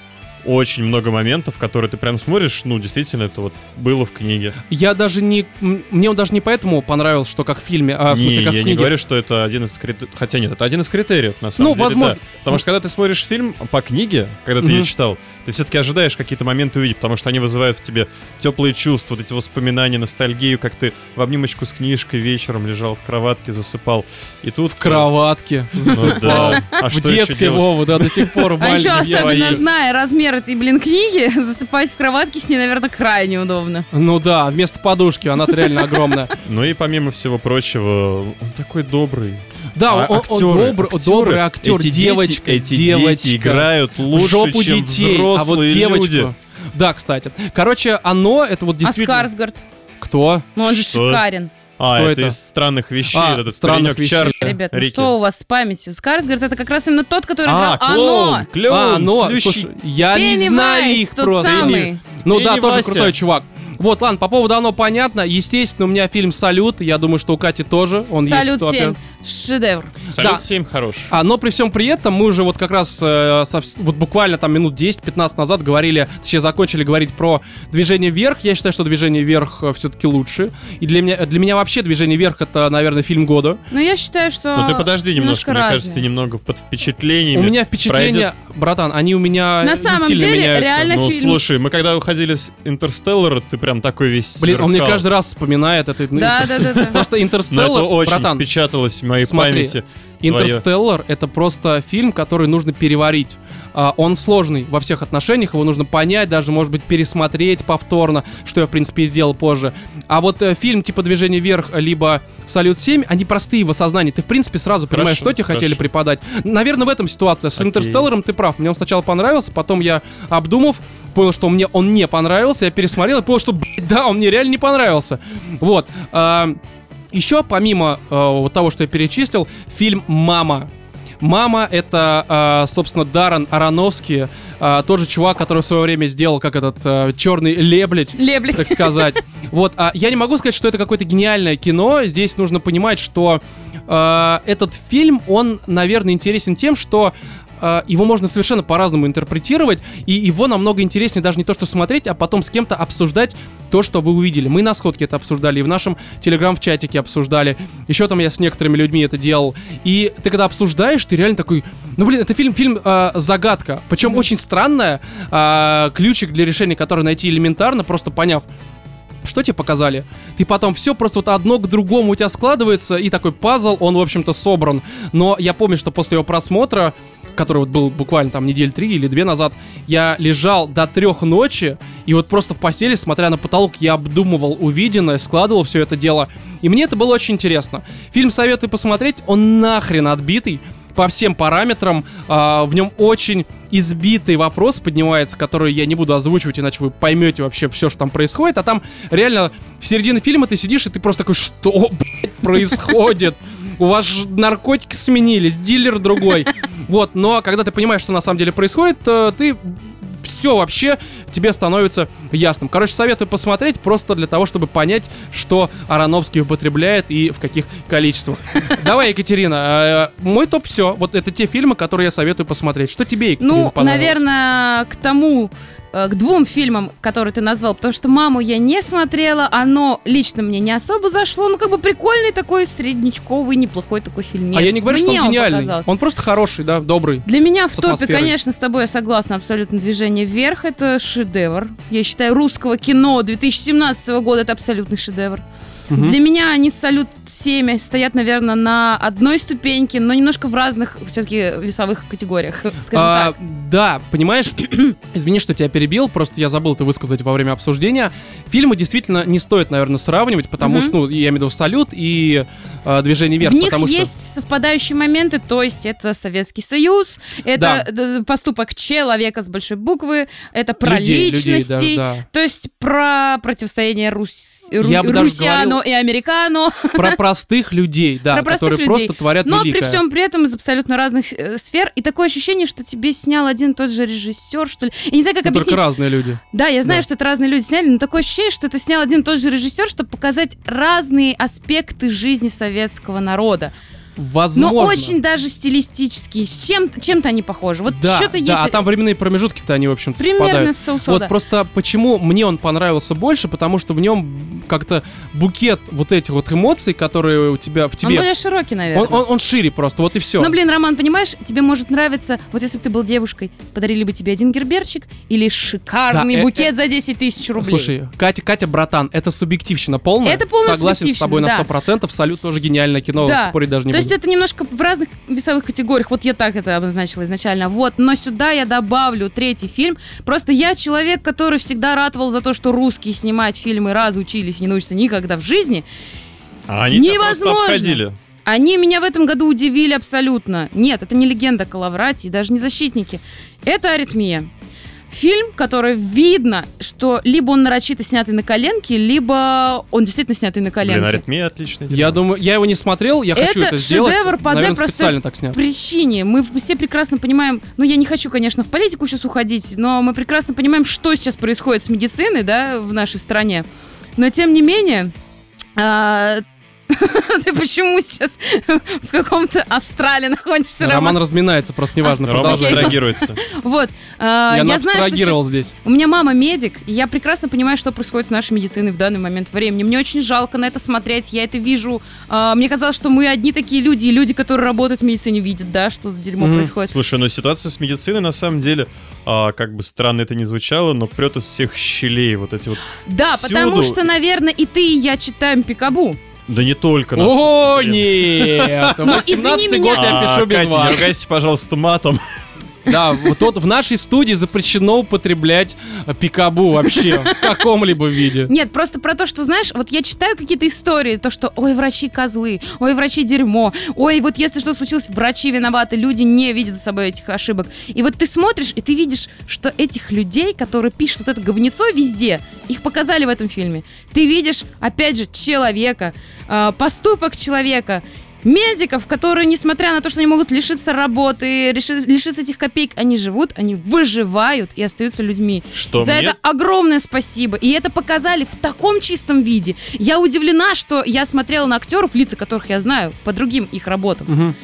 очень много моментов, которые ты прям смотришь, ну, действительно, это вот было в книге. я даже не... Мне он даже не поэтому понравился, что как в фильме, а в не, смысле, как я в не книге. говорю, что это один из критериев. Хотя нет, это один из критериев, на самом Ну, деле. возможно. да. Потому что когда ты смотришь фильм по книге, когда ты ее Мгм. читал, ты все-таки ожидаешь какие-то моменты увидеть, потому что они вызывают в тебе теплые чувства, вот эти воспоминания, ностальгию, как ты в обнимочку с книжкой вечером лежал в кроватке, засыпал. И тут... В кроватке Ну засыпал. да. А В детской? Вова, да, до сих пор А еще особенно зная размер этой, блин, книги, засыпать в кроватке с ней, наверное, крайне удобно. Ну да, вместо подушки, она-то реально огромная. Ну и помимо всего прочего, он такой добрый. Да, А он, он актеры, добрый, актеры, добрый актер, эти дети- девочка, эти девочка. дети играют лучше, жопу чем детей, а вот взрослые девочку. люди. Да, кстати. Короче, оно, это вот А действительно... Скарсгард? Кто? Ну он же Что? шикарен. А, Кто это, это? из странных вещей, А, этот «Странных вещей». Чарли. Ребят, ну Рики. что у вас с памятью? Скарсгард это как раз именно тот, который А, играл клоун, Оно. клоун, а, слющий. слушай, я не Пеннивайз, знаю их тот просто. самый. Ну Ты да, не тоже Вася. крутой чувак. Вот, ладно, по поводу оно понятно. Естественно, у меня фильм «Салют». Я думаю, что у Кати тоже. Он есть в Салют топе. 7. Шедевр. Салют да. 7 хорош. А, но при всем при этом мы уже вот как раз э, совс- вот буквально там минут 10-15 назад говорили, точнее закончили говорить про движение вверх. Я считаю, что движение вверх все-таки лучше. И для меня, для меня вообще движение вверх это, наверное, фильм года. Но я считаю, что Ну ты подожди немножко, мне разные. кажется, ты немного под впечатлениями. У меня впечатление, братан, они у меня На не самом сильно деле, меняются. реально Ну фильм. слушай, мы когда выходили с Интерстеллара, ты прям такой весь Блин, он мне сверкал. каждый раз вспоминает это. Да, да, да, да. Просто Интерстеллар, это очень братан, впечаталось моей смотри, памяти. Интерстеллар это просто фильм, который нужно переварить. А, он сложный во всех отношениях, его нужно понять, даже, может быть, пересмотреть повторно, что я, в принципе, и сделал позже. А вот э, фильм типа «Движение вверх» либо «Салют 7», они простые в осознании. Ты, в принципе, сразу понимаешь, Хорошо, что тебе хотели преподать. Наверное, в этом ситуация. С Окей. «Интерстелларом» ты прав. Мне он сначала понравился, потом я, обдумав, понял, что мне он не понравился, я пересмотрел и понял, что, блядь, да, он мне реально не понравился. Вот. Еще помимо э, того, что я перечислил, фильм «Мама». «Мама» — это, э, собственно, Даррен Аронофский, э, тот же чувак, который в свое время сделал, как этот э, черный леблить, Леблить. так сказать. Вот, а я не могу сказать, что это какое-то гениальное кино. Здесь нужно понимать, что э, этот фильм, он, наверное, интересен тем, что его можно совершенно по-разному интерпретировать, и его намного интереснее даже не то, что смотреть, а потом с кем-то обсуждать то, что вы увидели. Мы на сходке это обсуждали, и в нашем телеграм в чатике обсуждали. Еще там я с некоторыми людьми это делал. И ты когда обсуждаешь, ты реально такой, ну блин, это фильм, фильм э, загадка, причем очень странная, э, ключик для решения, который найти элементарно, просто поняв, что тебе показали? Ты потом все просто вот одно к другому у тебя складывается, и такой пазл, он, в общем-то, собран. Но я помню, что после его просмотра, который вот был буквально там недель три или две назад, я лежал до трех ночи, и вот просто в постели, смотря на потолок, я обдумывал увиденное, складывал все это дело. И мне это было очень интересно. Фильм советую посмотреть, он нахрен отбитый по всем параметрам. А, в нем очень избитый вопрос поднимается, который я не буду озвучивать, иначе вы поймете вообще все, что там происходит. А там реально в середине фильма ты сидишь, и ты просто такой, что блядь, происходит? У вас наркотики сменились, дилер другой. Вот, но когда ты понимаешь, что на самом деле происходит, э, ты все вообще тебе становится ясным. Короче, советую посмотреть просто для того, чтобы понять, что Ароновский употребляет и в каких количествах. Давай, Екатерина, э, мой топ все. Вот это те фильмы, которые я советую посмотреть. Что тебе, Екатерина, Ну, наверное, к тому, к двум фильмам, которые ты назвал, потому что «Маму» я не смотрела, оно лично мне не особо зашло, ну, как бы прикольный такой, среднячковый, неплохой такой фильм. А я не говорю, что Мне он гениальный. показался. Он просто хороший, да, добрый. Для меня в топе, конечно, с тобой я согласна, абсолютно «Движение вверх» — это шедевр. Я считаю, русского кино 2017 года — это абсолютный шедевр. Мгм. Для меня они с «Салют-7» стоят, наверное, на одной ступеньке, но немножко в разных все-таки весовых категориях, скажем А, так. Да, понимаешь, извини, что тебя перебил, просто я забыл это высказать во время обсуждения. Фильмы действительно не стоит, наверное, сравнивать, потому Мгм. что, ну, я имею в виду «Салют» и э, «Движение вверх», в них потому что... есть совпадающие моменты, то есть это Советский Союз, это д- поступок человека с большой буквы, это про Людей, людей, личности, да, да. то есть про противостояние Рус... Я бы даже Русиано и Американо. Про простых людей, да, Про простых которые людей. просто творят Но великое. при всем при этом из абсолютно разных э, сфер. И такое ощущение, что тебе снял один и тот же режиссер, что ли. Я не знаю, как Ну, объяснить. только разные люди. Да, я знаю, Да. что это разные люди сняли, но такое ощущение, что это снял один и тот же режиссер, чтобы показать разные аспекты жизни советского народа. Возможно. Но очень даже стилистически. С чем, чем-то они похожи. Вот да, что-то да, есть. а там временные промежутки-то они, в общем-то, примерно совпадают. соусо, Вот да. просто почему мне он понравился больше, потому что в нем как-то букет вот этих вот эмоций, которые у тебя в Он тебе, более широкий, наверное. он, он- он шире просто, вот и все. Но, блин, Роман, понимаешь, тебе может нравиться, вот если бы ты был девушкой, подарили бы тебе один герберчик или шикарный Да, э- букет за 10 тысяч рублей. Слушай, Катя, Катя, братан, это субъективщина полная. Это полная Согласен с тобой на субъективщина, 100%. Салют тоже гениальное кино, Да. спорить даже не То есть это немножко в разных весовых категориях. Вот я так это обозначила изначально. Вот, но сюда я добавлю третий фильм. Просто я человек, который всегда ратовал за то, что русские снимать фильмы раз учились не научатся никогда в жизни. А они Невозможно. Они меня в этом году удивили абсолютно. Нет, это не легенда Калаврати, даже не защитники. Это аритмия. Фильм, который видно, что либо он нарочито снятый на коленке, либо он действительно снятый на коленке. Блин, аритмия отличная. Я думаю, я его не смотрел, я хочу Это это сделать. шедевр по одной Наверное, простой специально так снят. причине. Мы все прекрасно понимаем, ну я не хочу, конечно, в политику сейчас уходить, но мы прекрасно понимаем, что сейчас происходит с медициной, да, в нашей стране. Но тем не менее, а, ты почему сейчас в каком-то астрале находишься, Роман Роман? разминается, просто неважно, Рома продолжай. абстрагируется. Вот, а, Я я знаю, что здесь. у меня мама медик, и я прекрасно понимаю, что происходит с нашей медициной в данный момент времени. Мне очень жалко на это смотреть, я это вижу. А, Мне казалось, что мы одни такие люди, и люди, которые работают в медицине, видят, да, что за дерьмо происходит. Слушай, ну ситуация с медициной на самом деле, а, как бы странно это ни звучало, но прет из всех щелей вот эти вот. Да, Всюду. потому что, наверное, и ты, и я читаем Пикабу. Да не только нас. О, нет! Ну, извини 18 меня. год я А, пишу без Катя, не вас. ругайся, пожалуйста, матом. Да, вот тут в нашей студии запрещено употреблять пикабу вообще в каком-либо виде. Нет, просто про то, что, знаешь, вот я читаю какие-то истории, то, что, ой, врачи козлы, ой, врачи дерьмо, ой, вот если что случилось, врачи виноваты, люди не видят за собой этих ошибок. И вот ты смотришь, и ты видишь, что этих людей, которые пишут вот это говнецо везде, их показали в этом фильме. Ты видишь, опять же, человека, э, поступок человека, медиков, которые, несмотря на то, что они могут лишиться работы, лишиться этих копеек, они живут, они выживают и остаются людьми. Что За мне? это огромное спасибо. И это показали в таком чистом виде. Я удивлена, что я смотрела на актеров, лица которых я знаю, по другим их работам. Мгм.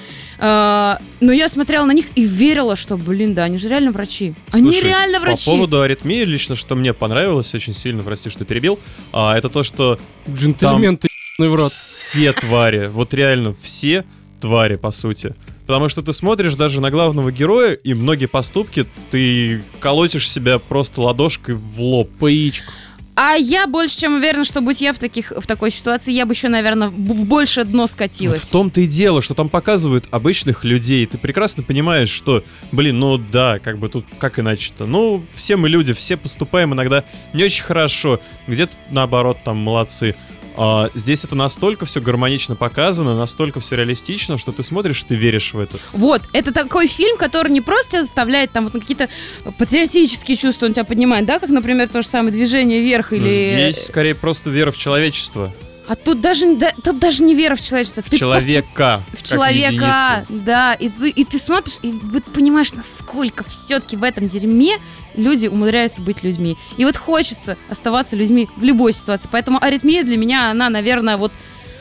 А, но я смотрела на них и верила, что, блин, да, они же реально врачи. Они Слушай, реально врачи. По поводу аритмии, лично, что мне понравилось очень сильно, прости, что перебил, а, это то, что Джентльмен ты ебаный в рот. все твари, вот реально все твари, по сути. Потому что ты смотришь даже на главного героя, и многие поступки ты колотишь себя просто ладошкой в лоб. По яичку. А я больше чем уверена, что будь я в, таких, в такой ситуации, я бы еще, наверное, в большее дно Вот скатилась. в том-то и дело, что там показывают обычных людей. Ты прекрасно понимаешь, что, блин, ну да, как бы тут как иначе-то. Ну, все мы люди, все поступаем иногда не очень хорошо. Где-то наоборот там молодцы. А здесь это настолько все гармонично показано, настолько все реалистично, что ты смотришь, ты веришь в это. Вот, это такой фильм, который не просто заставляет там вот какие-то патриотические чувства он тебя поднимает, да, как, например, то же самое движение вверх или... Здесь скорее просто вера в человечество. А тут даже, да, тут даже не вера в человечество. В Ты пос- человека. В как человека, да. И ты, и ты смотришь, и вот понимаешь, насколько все-таки в этом дерьме люди умудряются быть людьми. И вот хочется оставаться людьми в любой ситуации. Поэтому аритмия для меня, она, наверное, вот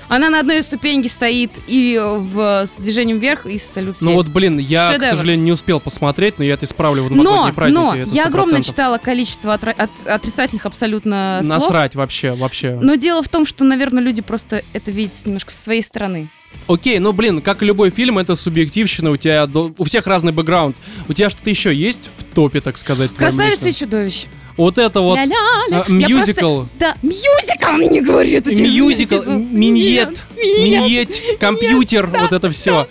она на одной ступеньке стоит и в, с движением вверх, и с салют Ну вот, блин, я, к Шедевр. сожалению, не успел посмотреть, но я это исправлю в но, новогодние праздники. но я огромное 100%. читала количество отра- от- отрицательных абсолютно слов. Насрать вообще, вообще. Но дело в том, что, наверное, люди просто это видят немножко со своей стороны. Окей, ну блин, как и любой фильм, это субъективщина, у тебя у всех разный бэкграунд. У тебя что-то еще есть в топе, так сказать? Красавица и чудовище. Вот это вот Ля-ля-ля. Я мюзикл. просто- Да, мюзикл мне говорит. Мюзикл, миньет, Миньет. компьютер, вот это все.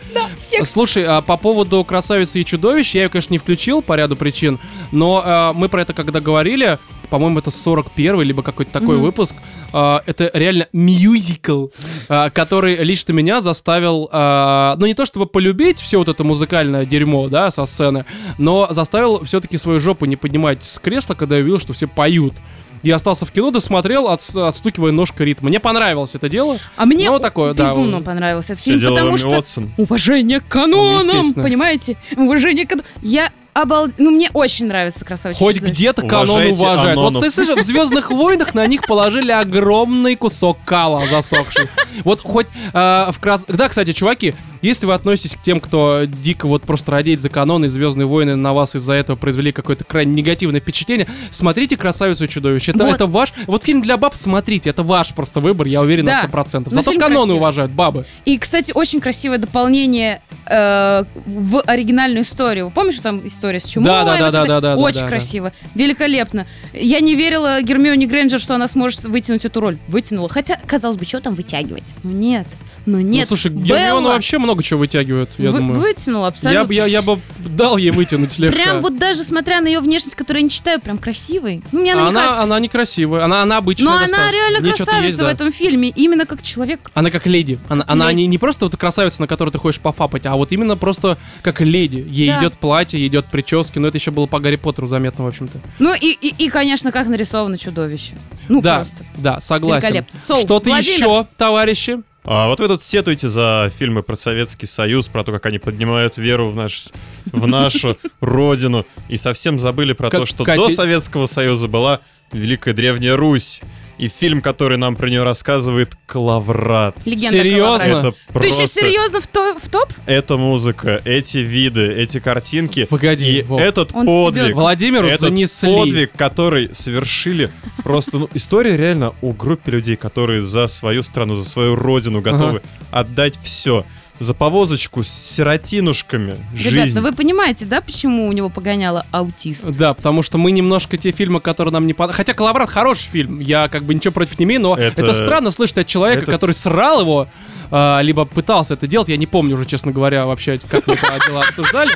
Слушай, а по поводу красавицы и чудовищ, я ее, конечно, не включил по ряду причин, но а, мы про это когда говорили, по-моему, это 41 либо какой-то такой Мгм. выпуск. а, это реально мюзикл, а, который лично меня заставил, а, ну не то чтобы полюбить все вот это музыкальное дерьмо, да, со сцены, но заставил все-таки свою жопу не поднимать с кресла, когда я увидел, что все поют. Я остался в кино, досмотрел, отс- отстукивая ножкой ритм. Мне понравилось это дело. А мне Ну, такое, да, безумно вот. понравился этот Все фильм, потому что Уотсон. уважение к Ну, канонам, естественно. понимаете? Уважение к канонам. Я обал... Ну, мне очень нравится красавица. и Хоть чудовище. где-то канон Уважайте уважают. Вот ты слышишь, в Звездных войнах на них положили огромный кусок кала засохший. Вот хоть э, в крас... Да, кстати, чуваки, если вы относитесь к тем, кто дико вот просто радеет за канон, и Звездные войны на вас из-за этого произвели какое-то крайне негативное впечатление, смотрите «Красавицу и чудовище». Это, Вот. это ваш... Вот фильм для баб смотрите, это ваш просто выбор, я уверен Да. на 100%. Ну, Зато фильм каноны красивый. уважают бабы. И, кстати, очень красивое дополнение э, в оригинальную историю. Помнишь, там история с чумой? Да, да, да, да, да, да, Очень да, да. красиво. Великолепно. Я не верила Гермионе Грейнджер, что она сможет вытянуть эту роль. Вытянула. Хотя, казалось бы, что там вытягивать? Ну нет. Ну нет. ну, слушай, Белла Гермиона вообще много чего вытягивает, я вы- думаю. Вытянула Я, абсолютно. бы- я, я бы дал ей вытянуть слегка. Прям вот даже смотря на ее внешность, которую я не считаю прям красивой. Ну, мне она, не она, кажется она некрасивая, она, она обычная Но она достаточно. реально В ней что-то красавица есть, в да. этом фильме, именно как человек. Она как леди. Она, Как она леди. не, не просто вот красавица, на которую ты хочешь пофапать, а вот именно просто как леди. Ей Да. идет платье, ей идет прически, но это еще было по Гарри Поттеру заметно, в общем-то. Ну и, и, и, конечно, как нарисовано чудовище. Ну да, просто. да, согласен. Великолепно. Что-то еще, товарищи? А вот вы тут сетуете за фильмы про Советский Союз, про то, как они поднимают веру в, наш, в нашу родину, и совсем забыли про Как то, что Катя- до Советского Союза была Великая Древняя Русь. И фильм, который нам про нее рассказывает, Клаврат. Легенда Серьезно? Это Ты просто... еще серьезно в, то- в топ? Эта музыка, эти виды, эти картинки. Погоди, И Вов. этот Он подвиг, стебется. Владимиру этот занесли. подвиг, который совершили просто, ну, история реально о группе людей, которые за свою страну, за свою родину готовы отдать все. За повозочку с сиротинушками Ребят, жизнь. ну вы понимаете, да, почему у него погоняло аутист? Да, потому что мы немножко те фильмы, которые нам не понравились. Хотя «Коллаборат» хороший фильм, я как бы ничего против не имею, но это, Это- странно слышать от человека, это- который срал его, а, либо пытался это делать. Я не помню уже, честно говоря, вообще, как мы когда дела обсуждали.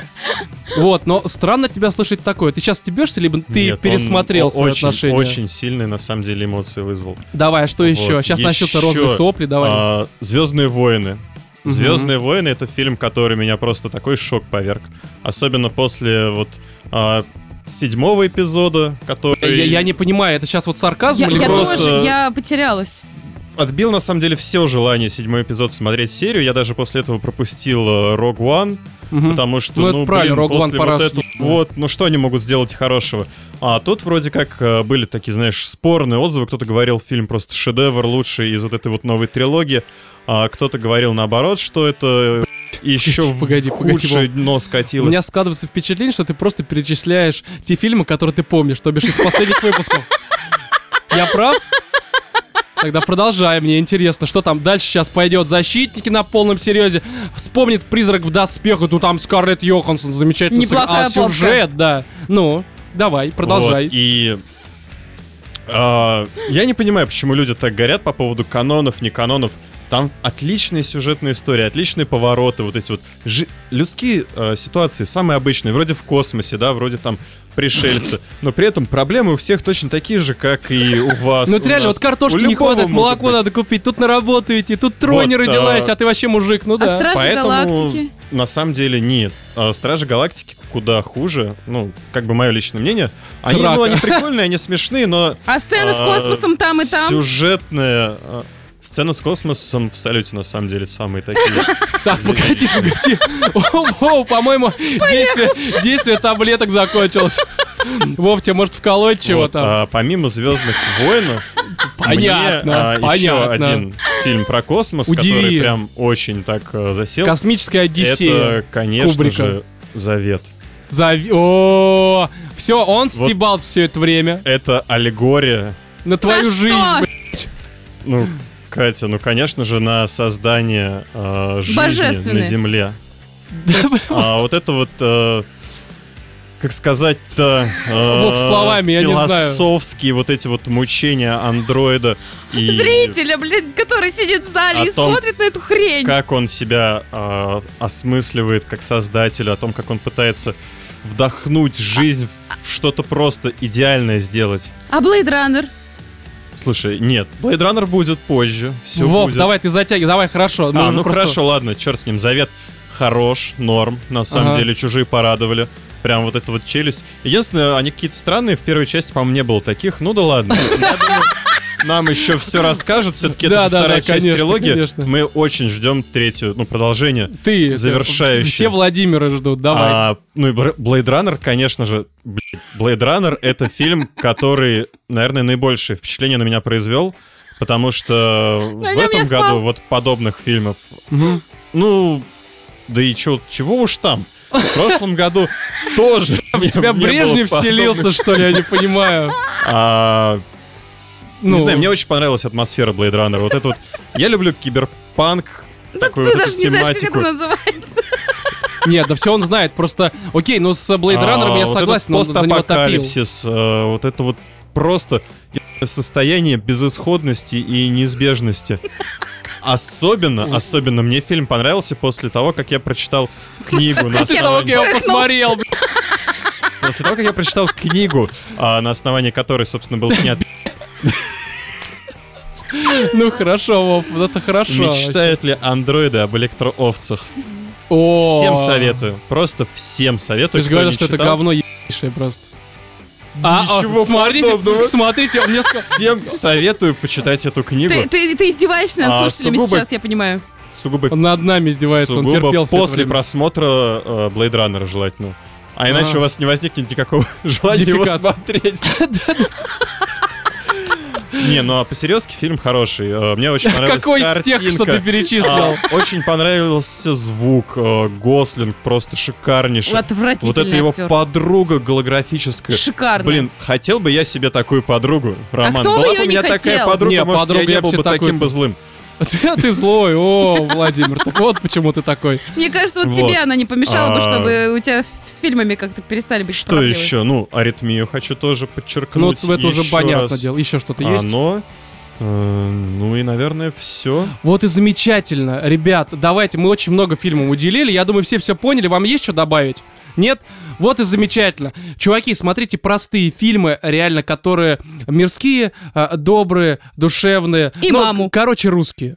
Вот, но странно тебя слышать такое. Ты сейчас стебешься, либо ты Нет, он пересмотрел о- свое очень, отношение? Очень сильные, на самом деле, эмоции вызвал. Давай, а что еще? Вот, Сейчас начнутся еще, розовые сопли, давай. а, Звездные войны. Мгм. Звездные войны это фильм, который меня просто такой шок поверг. Особенно после вот а, седьмого эпизода, который я, я не понимаю, это сейчас вот сарказм Я, или я просто- тоже, я потерялась. отбил на самом деле все желание седьмой эпизод смотреть серию. Я даже после этого пропустил Rogue One, Мгм. потому что, Ну, ну, это правильно, блин, Rogue One после пора вот этого, ждать. вот, ну что они могут сделать хорошего? А тут вроде как э, были такие, знаешь, спорные отзывы. Кто-то говорил, фильм просто шедевр, лучший из вот этой вот новой трилогии. А кто-то говорил наоборот, что это еще погоди, в погоди, худшее Вов. дно У скатилось. меня складывается впечатление, что ты просто перечисляешь те фильмы, которые ты помнишь, то бишь из последних выпусков. Я прав? Тогда продолжаем, мне интересно, что там дальше сейчас пойдет. Защитники на полном серьезе. Вспомнит призрак в доспеху, ну там Скарлетт Йоханссон замечательно. Неплохая А сюжет, да. Ну, давай, продолжай. Вот, и а, я не понимаю, почему люди так горят по поводу канонов, не канонов. Там отличные сюжетные истории, отличные повороты, вот эти вот жи- людские э, ситуации, самые обычные, вроде в космосе, да, вроде там пришельцы, но при этом проблемы у всех точно такие же, как и у вас. Ну реально, нас. вот картошки не хватает, молоко быть. надо купить, тут на работу идти, тут трое не Вот, родилась, а- а ты вообще мужик, ну А да. Стражи Поэтому, Галактики? на самом деле, нет. А, Стражи Галактики куда хуже, ну, как бы мое личное мнение. Они, ну, Драка. они прикольные, они смешные, но А сцены с А, космосом там и там? Сюжетная а, сцена с космосом в салюте на самом деле самые такие. Так, погоди, погоди. О, по-моему, действие, таблеток закончилось. Вов, тебе может вколоть чего Вот, там? а помимо Звездных войнов, Понятно, мне а, еще понятно. один фильм про космос, Удиви. который прям очень так а, засел. Космическая Одиссея. Это, конечно Кубрика. же, Завет. Зави- О, все, он стебался все это время Это аллегория. на твою На жизнь. что? блядь. Ну, Катя, ну, конечно же, на создание а, жизни на Земле. А вот это вот, э, как сказать-то, э, словами, я философские вот эти вот мучения андроида и Зрителя, блин, который сидит в зале и том, смотрит на эту хрень. как он себя э, осмысливает как создатель, о том, как он пытается вдохнуть жизнь в что-то просто идеальное сделать. А Blade Runner? Слушай, нет, Blade Runner будет позже. Все Вов, будет. давай ты затягивай, давай, хорошо. А, ну просто- хорошо, ладно, черт с ним. Завет хорош, норм. На самом Ага. деле, чужие порадовали. Прям вот эта вот челюсть. Единственное, они какие-то странные. В первой части, по-моему, не было таких. Ну да ладно. Нам еще все расскажет. Все-таки это да, вторая да, часть конечно, трилогии. конечно. Мы очень ждем третью, ну, продолжение. Ты, это, завершающий. Все Владимиры ждут, давай. А, ну и Blade Runner, конечно же, Blade Runner это фильм, который, наверное, наибольшее впечатление на меня произвел, потому что На в этом году вот подобных фильмов, ну, да и чё, чего уж там. В прошлом году тоже В тебя Брежнев вселился, что ли, я не понимаю. Не Ну, знаю, мне очень понравилась атмосфера Blade Runner. Вот это вот... Я люблю киберпанк, такую Ты вот даже не знаешь, как это называется. Нет, да все он знает, просто... Окей, ну с Blade Runner А, я вот согласен, он за него топил. постапокалипсис, э, вот это вот просто состояние безысходности и неизбежности. Особенно, особенно мне фильм понравился после того, как я прочитал книгу на После того, как я его посмотрел, после того, как я прочитал книгу, а, на основании которой, собственно, был снят Ну хорошо, Вов, вот это хорошо. «Мечтают ли андроиды об электроовцах?» О, Всем советую, просто всем советую. Ты же говорил, что это говно ебейшее просто. А, а, Ничего смотрите, подобного. смотрите, он мне сказал... Всем советую почитать эту книгу. Ты, ты, ты издеваешься над А, слушателями сугубо- сейчас, я понимаю. Сугубо Он над нами издевается, он Сугубо терпел все это после просмотра э, Blade Runner желательно. А иначе А. у вас не возникнет никакого желания его смотреть. Не, ну а по-серьезки фильм хороший. Э, Мне очень понравилась Какой из тех, что ты перечислил? А, Очень понравился звук. э, Гослинг просто шикарнейший. Отвратительный Вот это его актер. подруга голографическая. Шикарно. Блин, хотел бы я себе такую подругу, Роман. кто бы Была её бы у меня такая подруга, Не, может, подруга я не был бы таким бы злым. Ты, ты злой, о, Владимир, так вот почему ты такой. Мне кажется, вот, Вот. тебе она не помешала бы, А. чтобы у тебя с фильмами как-то перестали быть Что проблемы. еще? Ну, аритмию хочу тоже Ну, подчеркнуть. это уже понятно раз. дело. Еще что-то есть? Оно. э, Ну и, наверное, все. Вот и замечательно. Ребят, давайте, мы очень много фильмов уделили. Я думаю, все все поняли. Вам есть что добавить? Нет? Вот и замечательно. Чуваки, смотрите простые фильмы, реально, которые мирские, э, добрые, душевные. И Ну, маму. Короче, русские.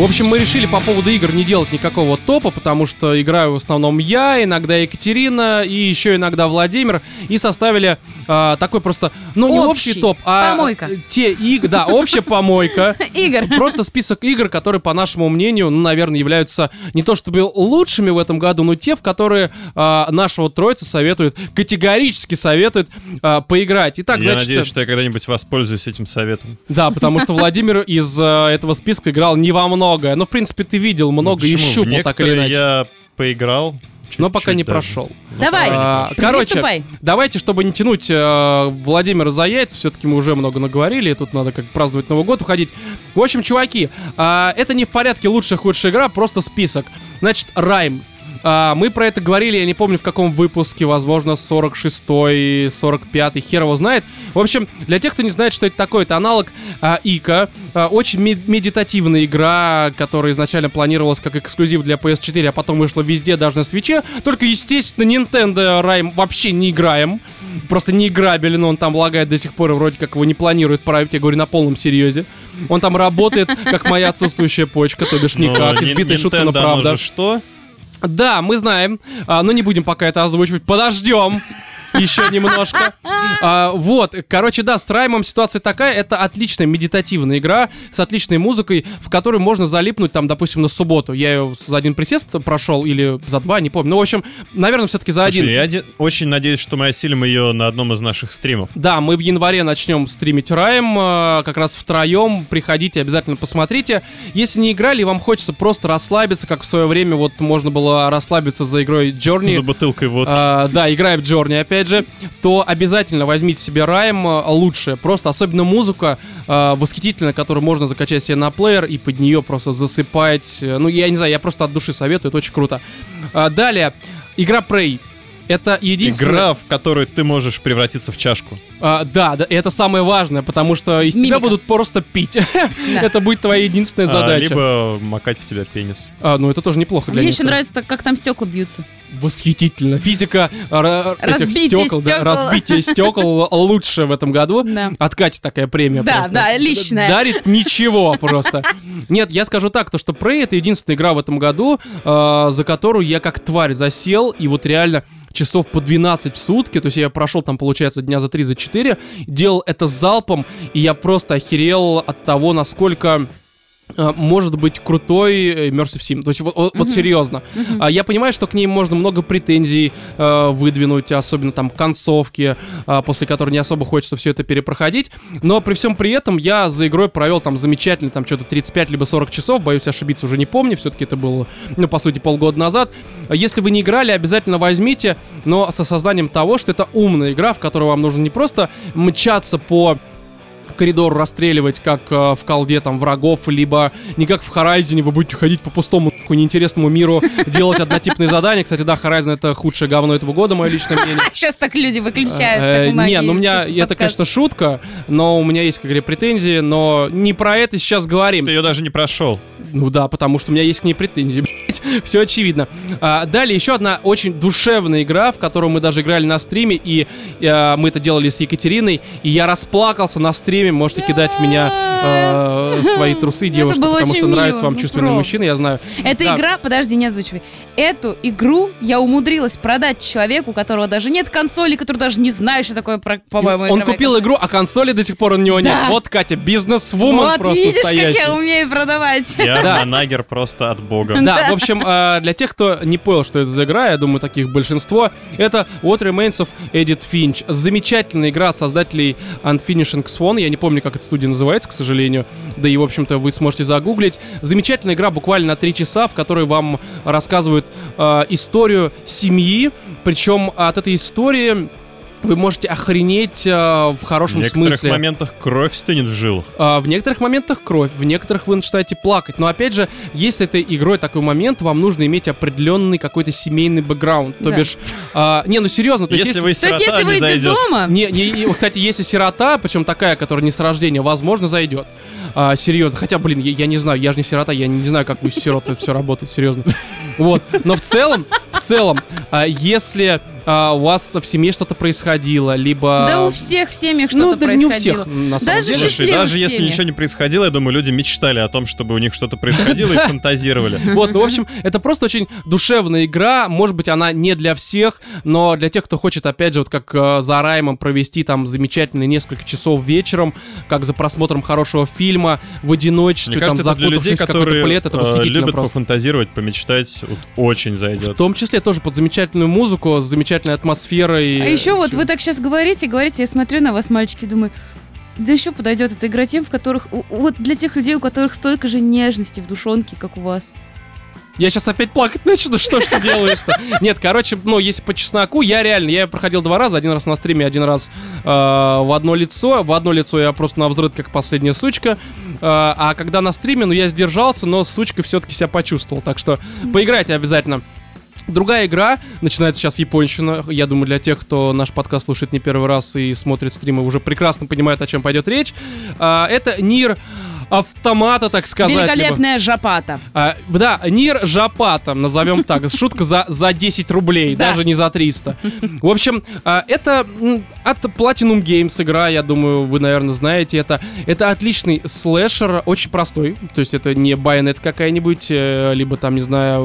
В общем, мы решили по поводу игр не делать никакого топа, потому что играю в основном я, иногда Екатерина и еще иногда Владимир, и составили а, такой просто, ну не общий, Общий. топ, а Помойка. те игры, да, общая помойка. Игорь. Просто список игр, которые, по нашему мнению, ну, наверное, являются не то чтобы лучшими в этом году, но те, в которые а, нашего троица советует, категорически советует а, поиграть. Итак, Я значит, надеюсь, что я когда-нибудь воспользуюсь этим советом. да, потому что Владимир из а, этого списка играл не во многое. Но, в принципе, ты видел много и Ну, почему? щупал так или иначе. я поиграл. Но пока не даже. прошел. Ну, Давай. А, короче, Приступай. давайте, чтобы не тянуть э, Владимира за яйца, все-таки мы уже много наговорили, и тут надо как праздновать Новый год уходить. В общем, чуваки, а, это не в порядке лучшая худшая игра, просто список. Значит, Райм. А, мы про это говорили, я не помню в каком выпуске, возможно, 46-й, 45-й, хер его знает. В общем, для тех, кто не знает, что это такое, это аналог а, Ика. А, очень ме- медитативная игра, которая изначально планировалась как эксклюзив для PS4, а потом вышла везде, даже на свече. Только, естественно, Nintendo Райм вообще не играем. Просто не играбелен, он там лагает до сих пор, и вроде как его не планирует править, я говорю на полном серьезе. Он там работает, как моя отсутствующая почка, то бишь никак, Ни- избитая шутка, но оно правда. что? Да, мы знаем, а, но не будем пока это озвучивать. Подождем еще немножко. А, вот, короче, да, с Раймом ситуация такая. Это отличная медитативная игра с отличной музыкой, в которой можно залипнуть, там, допустим, на субботу. Я ее за один присест прошел или за два, не помню. Ну, в общем, наверное, все-таки за один. Слушай, я де- очень надеюсь, что мы осилим ее на одном из наших стримов. Да, мы в январе начнем стримить Райм, э, как раз втроем. Приходите, обязательно посмотрите. Если не играли, и вам хочется просто расслабиться, как в свое время вот можно было расслабиться за игрой Journey. За бутылкой водки. А, да, играя в Джорни, опять же, то обязательно возьмите себе Райм а, лучше. Просто особенно музыка а, восхитительная, которую можно закачать себе на плеер и под нее просто засыпать. Э, Ну, я не знаю, я просто от души советую, это очень круто. А, далее, игра Prey. Это единственная... Игра, в которой ты можешь превратиться в чашку. А, да, да, и это самое важное, потому что из тебя Мимика. будут просто пить. Это будет твоя единственная А, задача. либо макать в тебя пенис. А, ну, это тоже неплохо для Мне еще нравится, так, как там стекла бьются. Восхитительно. Физика а, этих Разбитие стекол, да, стекол. разбитие стекол лучше в этом году. Да. От Кати такая премия Да, просто. да, личная. Дарит ничего просто. Нет, я скажу так, то что Prey это единственная игра в этом году, э, за которую я как тварь засел, и вот реально часов по 12 в сутки, то есть я прошел там, получается, дня за 3, за 4, делал это залпом, и я просто охерел от того, насколько может быть крутой э, Immersive Sim. То есть вот, вот- вот серьезно. А, Я понимаю, что к ней можно много претензий э, выдвинуть, особенно там концовки, а, после которой не особо хочется все это перепроходить. Но при всем при этом я за игрой провел там замечательно, там что-то 35 либо 40 часов, боюсь ошибиться, уже не помню, все-таки это было, ну, по сути, полгода назад. Если вы не играли, обязательно возьмите, но со сознанием того, что это умная игра, в которой вам нужно не просто мчаться по коридор расстреливать, как э, в колде там врагов, либо не как в Horizon, вы будете ходить по пустому нахуй, неинтересному миру, делать однотипные задания. Кстати, да, Horizon это худшее говно этого года, мое личное мнение. Сейчас так люди выключают. Э, многие Не, ну у меня, это, конечно, шутка, но у меня есть, как говоря, претензии, но не про это сейчас говорим. Ты ее даже не прошел. Ну да, потому что у меня есть к ней претензии, все очевидно. А, далее еще одна очень душевная игра, в которую мы даже играли на стриме, и а, мы это делали с Екатериной, и я расплакался на стриме, можете кидать в меня а, свои трусы, девушки, было потому что нравится мило, вам ну чувственные правда. мужчины, я знаю. Эта Да. игра, подожди, не озвучивай. Эту игру я умудрилась продать человеку, у которого даже нет консоли, который даже не знает, что такое, по-моему, Он купил консоль. игру, а консоли до сих пор у него нет. Да. Вот, Катя, бизнес-вумен Вот просто видишь, как стоящий. я умею продавать. Я Да. манагер просто от бога. Да, в общем, э, для тех, кто не понял, что это за игра, я думаю, таких большинство, это What Remains of Edith Finch. Замечательная игра от создателей Unfinishing Swan. Я не помню, как эта студия называется, к сожалению. Да и, в общем-то, вы сможете загуглить. Замечательная игра, буквально на 3 часа, в которой вам рассказывают э, историю семьи. Причем от этой истории вы можете охренеть э, в хорошем В некоторых смысле. моментах кровь стынет в жилах. А, в некоторых моментах кровь, в некоторых вы начинаете плакать. Но опять же, если этой игрой такой момент, вам нужно иметь определенный какой-то семейный бэкграунд. То Да. бишь, а, не, ну серьезно, то Если если- вы То есть, сирота, если вы не из зайдет. дома, не, не, кстати, если сирота, причем такая, которая не с рождения, возможно, зайдет. А, серьезно. Хотя, блин, я, я не знаю, я же не сирота, я не знаю, как у сирот это все работает, серьезно. Вот. Но в целом, в целом, а, если а, у вас в семье что-то происходило, либо... да у всех в семьях ну, что-то да не у происходило. всех, на самом Даже деле. Слушай, даже если семьях. ничего не происходило, я думаю, люди мечтали о том, чтобы у них что-то происходило и фантазировали. Вот, ну, в общем, это просто очень душевная игра. Может быть, она не для всех, но для тех, кто хочет, опять же, вот как э, за Раймом провести там замечательные несколько часов вечером, как за просмотром хорошего фильма, в одиночестве, там, закутавшись в какой-то плед, это э, восхитительно любят просто. пофантазировать, помечтать, очень В зайдет. том числе тоже под замечательную музыку, с замечательной атмосферой. А еще вот вы так сейчас говорите, говорите, я смотрю на вас, мальчики, думаю, да еще подойдет эта игра тем, в которых... Вот для тех людей, у которых столько же нежности в душонке, как у вас. Я сейчас опять плакать начну, что ж ты делаешь-то? Нет, короче, ну, если по чесноку, я реально, я проходил два раза, один раз на стриме, один раз э, в одно лицо. В одно лицо я просто на взрыв, как последняя сучка. Э, а когда на стриме, ну, я сдержался, но сучкой все-таки себя почувствовал. Так что поиграйте обязательно. Другая игра, начинается сейчас японщина. Я думаю, для тех, кто наш подкаст слушает не первый раз и смотрит стримы, уже прекрасно понимают, о чем пойдет речь. А, это Нир автомата, так сказать. либо- Великолепная жапата. а, да, Нир Жапата, назовем так. Шутка за, за 10 рублей, Да. даже не за 300. В общем, а, это от Platinum Games игра, я думаю, вы, наверное, знаете это. Это отличный слэшер, очень простой. То есть это не Bayonetta какая-нибудь, э, либо там, не знаю,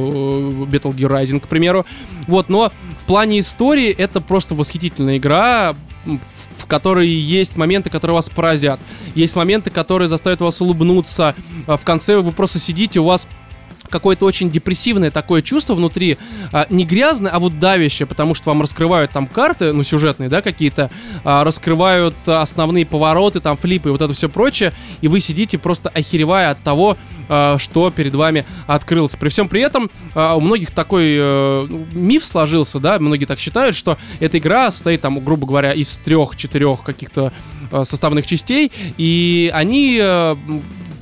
Battle Gear Rising, к примеру. Вот, но в плане истории это просто восхитительная игра, в которой есть моменты, которые вас поразят. Есть моменты, которые заставят вас улыбнуться. А В конце вы просто сидите, у вас какое-то очень депрессивное такое чувство внутри, а, не грязное, а вот давящее, потому что вам раскрывают там карты, ну, сюжетные, да, какие-то, а, раскрывают а, основные повороты, там, флипы и вот это все прочее, и вы сидите просто охеревая от того, а, что перед вами открылось. При всем при этом а, у многих такой ну, миф сложился, да, многие так считают, что эта игра состоит там, грубо говоря, из трех-четырех каких-то э, составных частей, и они э,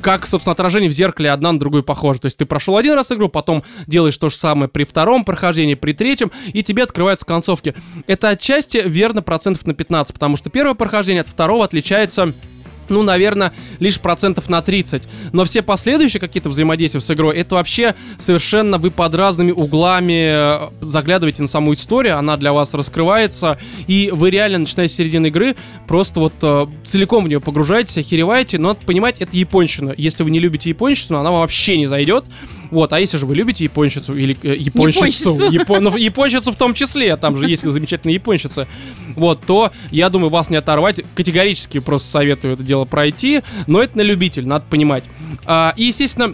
как, собственно, отражение в зеркале одна на другую похожа. То есть ты прошел один раз игру, потом делаешь то же самое при втором прохождении, при третьем, и тебе открываются концовки. Это отчасти верно процентов на 15, потому что первое прохождение от второго отличается ну, наверное, лишь процентов на 30. Но все последующие какие-то взаимодействия с игрой, это вообще совершенно вы под разными углами э, заглядываете на саму историю, она для вас раскрывается, и вы реально, начиная с середины игры, просто вот э, целиком в нее погружаетесь, охереваете, но надо понимать, это японщина. Если вы не любите японщину, она вам вообще не зайдет. Вот, а если же вы любите японщицу или э, японщицу, Японщицу. япон- ну, японщицу в том числе, там же есть замечательные японщицы, вот, то, я думаю, вас не оторвать. Категорически просто советую это дело пройти, но это на любитель, надо понимать. А, и, естественно,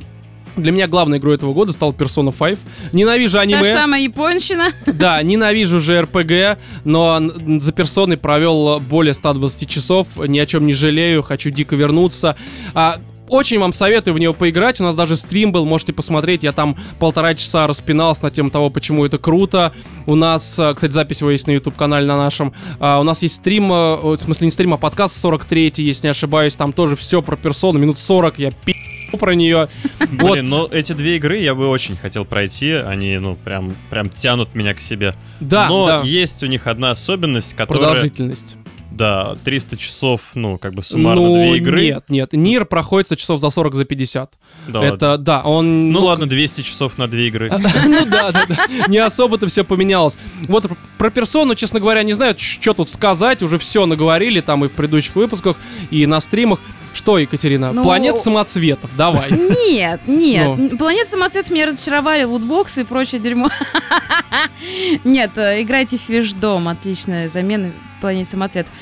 для меня главной игрой этого года стал Persona 5. Ненавижу Та же аниме. самая японщина. Да, ненавижу же РПГ, но за персоной провел более 120 часов, ни о чем не жалею, хочу дико вернуться. А, очень вам советую в него поиграть. У нас даже стрим был, можете посмотреть. Я там полтора часа распинался на тему того, почему это круто. У нас, э, кстати, запись его есть на YouTube-канале на нашем. А, У нас есть стрим, э, в смысле не стрим, а подкаст 43 если не ошибаюсь. Там тоже все про персону. Минут 40 я пи*** про нее. Вот. Блин, но эти две игры я бы очень хотел пройти. Они, ну, прям, прям тянут меня к себе. Да, но да. есть у них одна особенность, которая... Продолжительность. Да, 300 часов, ну, как бы суммарно ну, две игры. нет, нет. Нир проходится часов за 40, за 50. Да ладно. это, да, он... Ну, ладно, 200 часов на две игры. Ну да, да, да. Не особо-то все поменялось. Вот пр- про персону, честно говоря, не знаю, что тут сказать. Уже все наговорили там и в предыдущих выпусках, и на стримах. Что, Екатерина? Ну- Планет самоцветов, давай. Нет, нет. Ну. Планет самоцветов меня разочаровали, лутбоксы и прочее дерьмо. Нет, э, играйте в Фишдом. Отличная замена Планет самоцветов.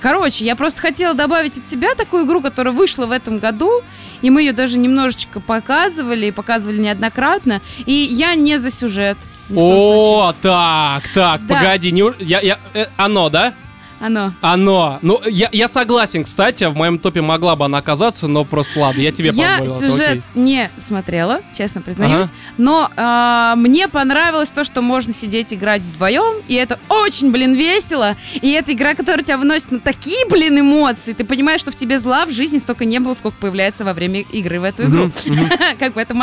Короче, я просто хотела добавить от себя такую игру, которая вышла в этом году, и мы ее даже немножечко показывали, и показывали неоднократно, и я не за сюжет. О, так, так, Да. погоди, не я, я, э, оно, да? Оно. Оно. Ну, я, я согласен, кстати, в моем топе могла бы она оказаться, но просто ладно, я тебе Я позволил. это сюжет окей. не смотрела, честно признаюсь, Ага. но а, мне понравилось то, что можно сидеть играть вдвоем, и это очень, блин, весело, и это игра, которая тебя выносит на такие, блин, эмоции, ты понимаешь, что в тебе зла в жизни столько не было, сколько появляется во время игры в эту игру. Как бы это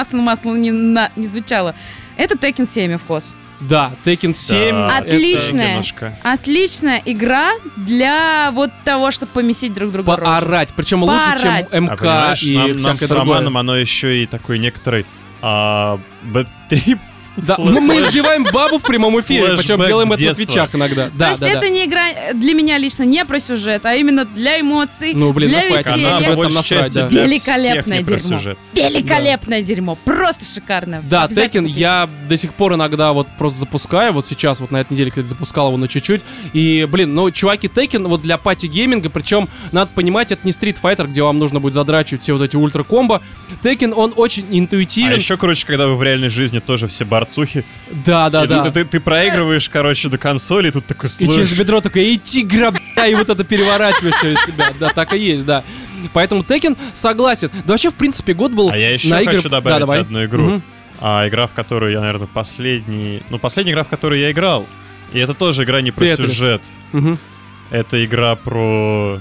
не, на- не звучало. Это Tekken 7 вкус. Да, Tekken 7. Да, Отличная. немножко. Отличная игра для вот того, чтобы помесить друг другу рожу. Поорать. Причем лучше, Поорать. чем А МК понимаешь, и нам, нам всякое с другое. Романом оно еще и такой некоторый а, бэт-трип. Да, Флэш- мы, мы избиваем бабу в прямом эфире, причем делаем это на твичах иногда. То Да, есть да, это да. не игра для меня лично не про сюжет, а именно для эмоций, Ну, блин, для ну, веселья. она насрать, да. Великолепное дерьмо. Великолепное дерьмо, просто шикарно. Да, купите. я до сих пор иногда вот просто запускаю, вот сейчас, вот на этой неделе, кстати, запускал его на чуть-чуть, и, блин, ну, чуваки, Tekken вот для party-гейминга, причем, надо понимать, это не Street Fighter, где вам нужно будет задрачивать все вот эти ультра-комбо, Tekken, он очень А интуитивен, еще, короче, когда вы в реальной жизни тоже все борцухи. да, да, и да. Ты, ты- ты проигрываешь, короче, до консоли, и тут такой И через слышишь. бедро такой, эй, тигра, бля, и вот это переворачиваешь из себя. Да, так и есть, да. Поэтому Tekken согласен. Да вообще, в принципе, год был А я еще на игры... хочу добавить да, давай. одну игру. Мгм. А игра, в которую я, наверное, последний... Ну, последняя игра, в которую я играл. И это тоже игра не про Тетрис. сюжет. Мгм. Это игра про...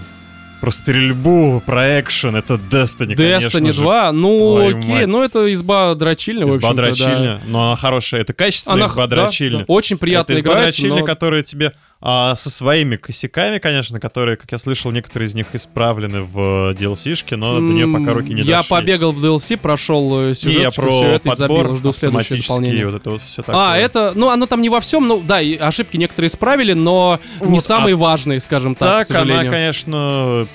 Про стрельбу, про экшен. Это Destiny, конечно Destiny же. 2, ну Твою окей, мать. ну это изба дрочильня, в Изба общем-то, да. дрочильня. Но она хорошая. Это качественная Она изба да, дрочильня. да, очень приятно это изба играть, дрочильня, но- которая тебе а, со своими косяками, конечно, которые, как я слышал, некоторые из них исправлены в DLC-шке, но до нее пока руки не Я дошли. побегал в DLC, прошел э, сюжет, я все про это и забил, жду следующее дополнение. вот это вот все такое. А, это, ну, оно там не во всем, ну, да, и ошибки некоторые исправили, но не Вот, самые а важные, скажем так, Так, она, конечно,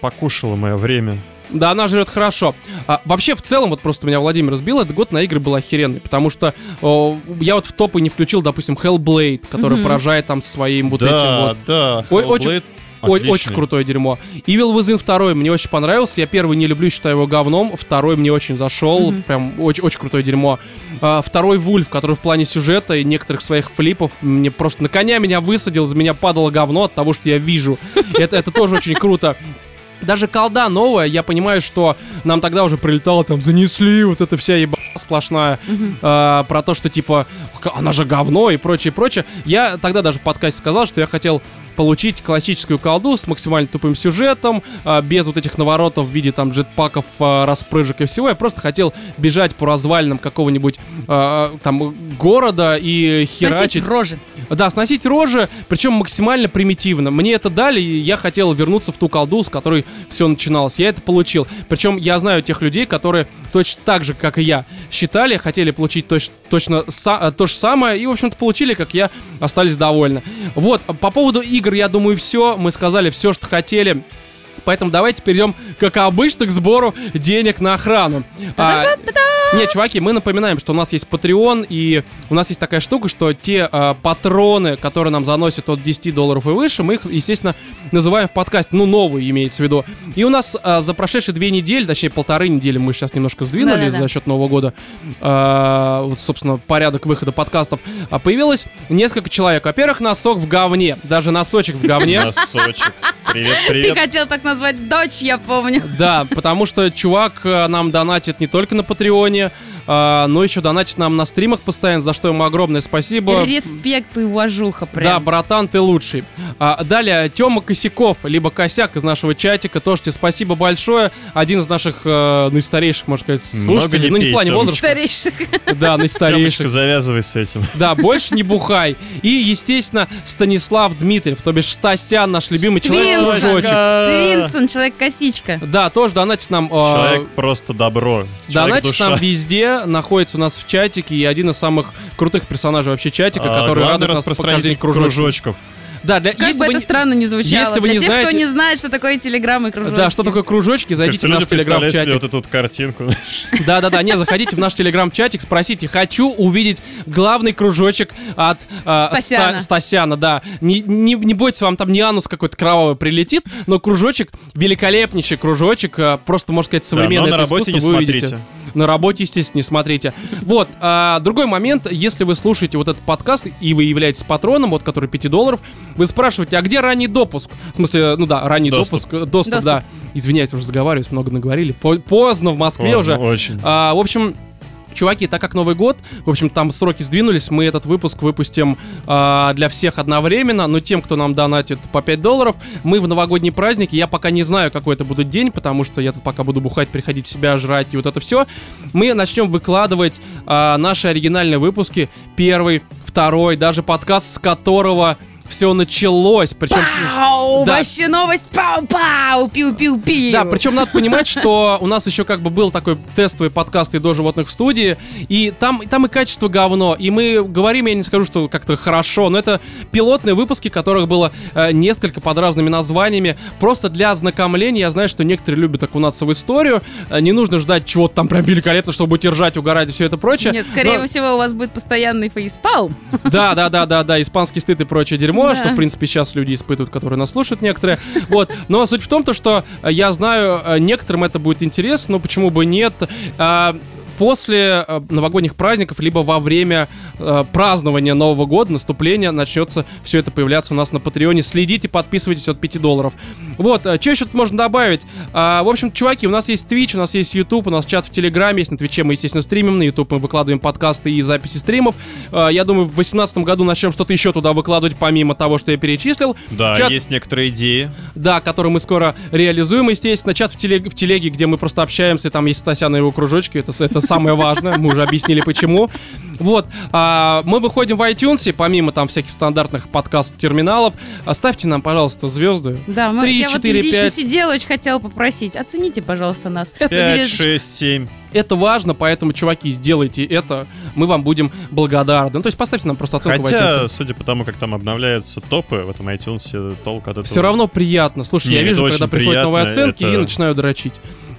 покушала мое время. Да, она жрет хорошо. А, вообще, в целом, вот просто меня Владимир сбил, этот год на игры был охеренный, потому что о, я вот в топы не включил, допустим, Hellblade, который Мгм. поражает там своим вот да, этим вот. да. Ой, очень- Hellblade Ой, очень крутое дерьмо. Evil Within 2 мне очень понравился. Я первый не люблю, считаю его говном. Второй мне очень зашел. Мгм. Прям очень, очень крутое дерьмо. А, второй Вульф, который в плане сюжета и некоторых своих флипов мне просто на коня меня высадил, за меня падало говно от того, что я вижу. Это, это тоже очень круто. Даже колда новая, я понимаю, что нам тогда уже прилетало, там, занесли, вот эта вся еба сплошная, а, про то, что, типа, «К- она же говно и прочее, прочее. Я тогда даже в подкасте сказал, что я хотел получить классическую колду с максимально тупым сюжетом, а, без вот этих наворотов в виде там джетпаков, а, распрыжек и всего. Я просто хотел бежать по развалинам какого-нибудь а, там города и Сносить херачить. рожи. Да, сносить рожи, причем максимально примитивно. Мне это дали, и я хотел вернуться в ту колду, с которой все начиналось. Я это получил. Причем я знаю тех людей, которые точно так же, как и я, считали, хотели получить точ- точно са- э, то же самое, и, в общем-то, получили, как я, остались довольны. Вот, по поводу игр, я думаю, все. Мы сказали все, что хотели. Поэтому давайте перейдем, как обычно, к сбору денег на охрану. А, нет, чуваки, мы напоминаем, что у нас есть Patreon, и у нас есть такая штука, что те а, патроны, которые нам заносят от 10 долларов и выше, мы их, естественно, называем в подкасте, ну, новые имеется в виду. И у нас а, за прошедшие две недели, точнее, полторы недели мы сейчас немножко сдвинули Да-да-да. за счет Нового года, а, вот, собственно, порядок выхода подкастов, а, появилось несколько человек. Во-первых, носок в говне, даже носочек в говне. Носочек. Привет, Ты привет. хотел так назвать дочь, я помню. Да, потому что чувак э, нам донатит не только на Патреоне, а, но еще донатит нам на стримах постоянно, за что ему огромное спасибо. Респект и уважуха Да, прям. братан, ты лучший. А, далее, Тёма Косяков, либо Косяк из нашего чатика. Тоже тебе спасибо большое. Один из наших э, наистарейших, можно сказать, слушателей. Ну, не в плане возраста. Старейших. Да, наистарейших. завязывай с этим. Да, больше не бухай. И, естественно, Станислав Дмитриев, то бишь Стасян, наш любимый человек. Твинсон, человек-косичка. Да, тоже донатит нам... э, Человек просто добро. Человек Донатит душа. нам везде, находится у нас в чатике, и один из самых крутых персонажей вообще чатика, А, который радует нас покажение кружочков. кружочков. Да, для, Как если бы вы это не- странно не звучало. если вы Для не тех, кто знаете- не знает, что такое телеграм и кружочки. Да, что такое кружочки, зайдите Кажется, в наш телеграм-чатик. вот эту вот картинку. Да-да-да, не, заходите в наш телеграм-чатик, спросите, хочу увидеть главный кружочек от э, Стасяна. Ста- Стасяна, да. Не, не, не бойтесь, вам там не анус какой-то кровавый прилетит, но кружочек, великолепнейший кружочек, э, просто, можно сказать, Да, современное но на работе не вы увидите. смотрите. На работе, естественно, не смотрите. Вот, а, другой момент, если вы слушаете вот этот подкаст, и вы являетесь патроном, вот который 5 долларов, Вы спрашиваете, а где ранний допуск? В смысле, ну да, ранний Доступ. допуск, э, доступ, Доступ. да. Извиняюсь, уже заговариваюсь, много наговорили. По- Поздно в Москве Поздно, уже. Очень. А, в общем, Чуваки, так как Новый год, в общем, там сроки сдвинулись, мы этот выпуск выпустим а, для всех одновременно, но тем, кто нам донатит по 5 долларов, мы в новогодний праздник, я пока не знаю, какой это будет день, потому что я тут пока буду бухать, приходить в себя, жрать и вот это все, мы начнем выкладывать а, наши оригинальные выпуски, первый, второй, даже подкаст, с которого все началось, причем... Пау! Да. Вообще новость! Пау-пау! Пиу-пиу-пиу! Да, причем надо понимать, что у нас еще как бы был такой тестовый подкаст и до животных в студии, и там, там и качество говно, и мы говорим, я не скажу, что как-то хорошо, но это пилотные выпуски, которых было э, несколько под разными названиями, просто для ознакомления, я знаю, что некоторые любят окунаться в историю, э, не нужно ждать чего-то там прям великолепно, чтобы удержать, угорать и все это прочее. Нет, скорее Но- всего, у вас будет постоянный фейспалм. да, да, да, да, да, испанский стыд и прочее дерьмо, Да. что, в принципе, сейчас люди испытывают, которые нас слушают некоторые. Вот. Но суть в том, то, что э, я знаю, э, некоторым это будет интересно, но почему бы нет. После э, новогодних праздников, либо во время э, празднования Нового года, наступления, начнется все это появляться у нас на Патреоне. Следите, подписывайтесь от 5 долларов. Вот, что еще тут можно добавить? А, в общем, чуваки, у нас есть Twitch, у нас есть YouTube, у нас чат в Телеграме, есть на Твиче мы, естественно, стримим, на YouTube мы выкладываем подкасты и записи стримов. А, я думаю, в 2018 году начнем что-то еще туда выкладывать, помимо того, что я перечислил. Да, чат- есть некоторые идеи. Да, который мы скоро реализуем, естественно. Чат в телеге, в телеге где мы просто общаемся, там есть Стасяна и его кружочки, это, это самое важное, мы уже объяснили почему. Вот, а, мы выходим в iTunes, помимо там всяких стандартных подкаст-терминалов. Оставьте нам, пожалуйста, звезды. Да, мы, Три, я вот четыре, лично пять. сидела, очень хотела попросить. Оцените, пожалуйста, нас. 5, Звездочку. 6, 7. Это важно, поэтому, чуваки, сделайте это, мы вам будем благодарны. Ну, то есть поставьте нам просто оценку в Хотя, iTunes. судя по тому, как там обновляются топы в этом iTunes, толк от этого... Все равно приятно. Слушай, Не, я вижу, когда приходят новые приятно, оценки это- и начинаю дрочить.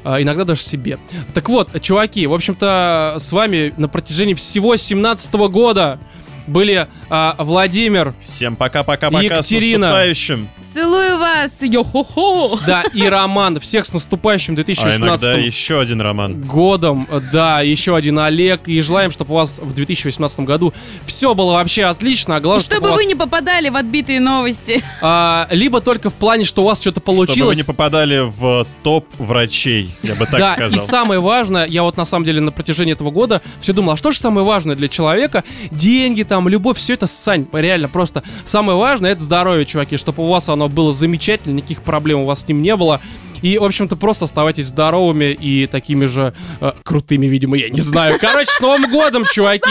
А, иногда даже себе. Так вот, чуваки, в общем-то, с вами на протяжении всего 17 года были а, Владимир, Всем пока-пока-пока, Екатерина. с наступающим. Целую вас! Йо-хо-хо! да, и Роман. Всех с наступающим А 2018 иногда еще один роман. годом. Да, еще один Олег. И желаем, чтобы у вас в 2018 году все было вообще отлично. А И главное, чтобы, чтобы у вас, вы не попадали в отбитые новости. а, либо только в плане, что у вас что-то Чтобы получилось. вы не попадали в топ врачей, я бы так да, сказал. и самое важное, я вот на самом деле на протяжении этого года все думал, а что же самое важное для человека? Деньги, там, любовь, все это сань, реально просто. Самое важное это здоровье, чуваки, чтобы у вас оно было замечательно, никаких проблем у вас с ним не было. И, в общем-то, просто оставайтесь здоровыми и такими же э, крутыми, видимо, я не знаю. Короче, с Новым годом, чуваки!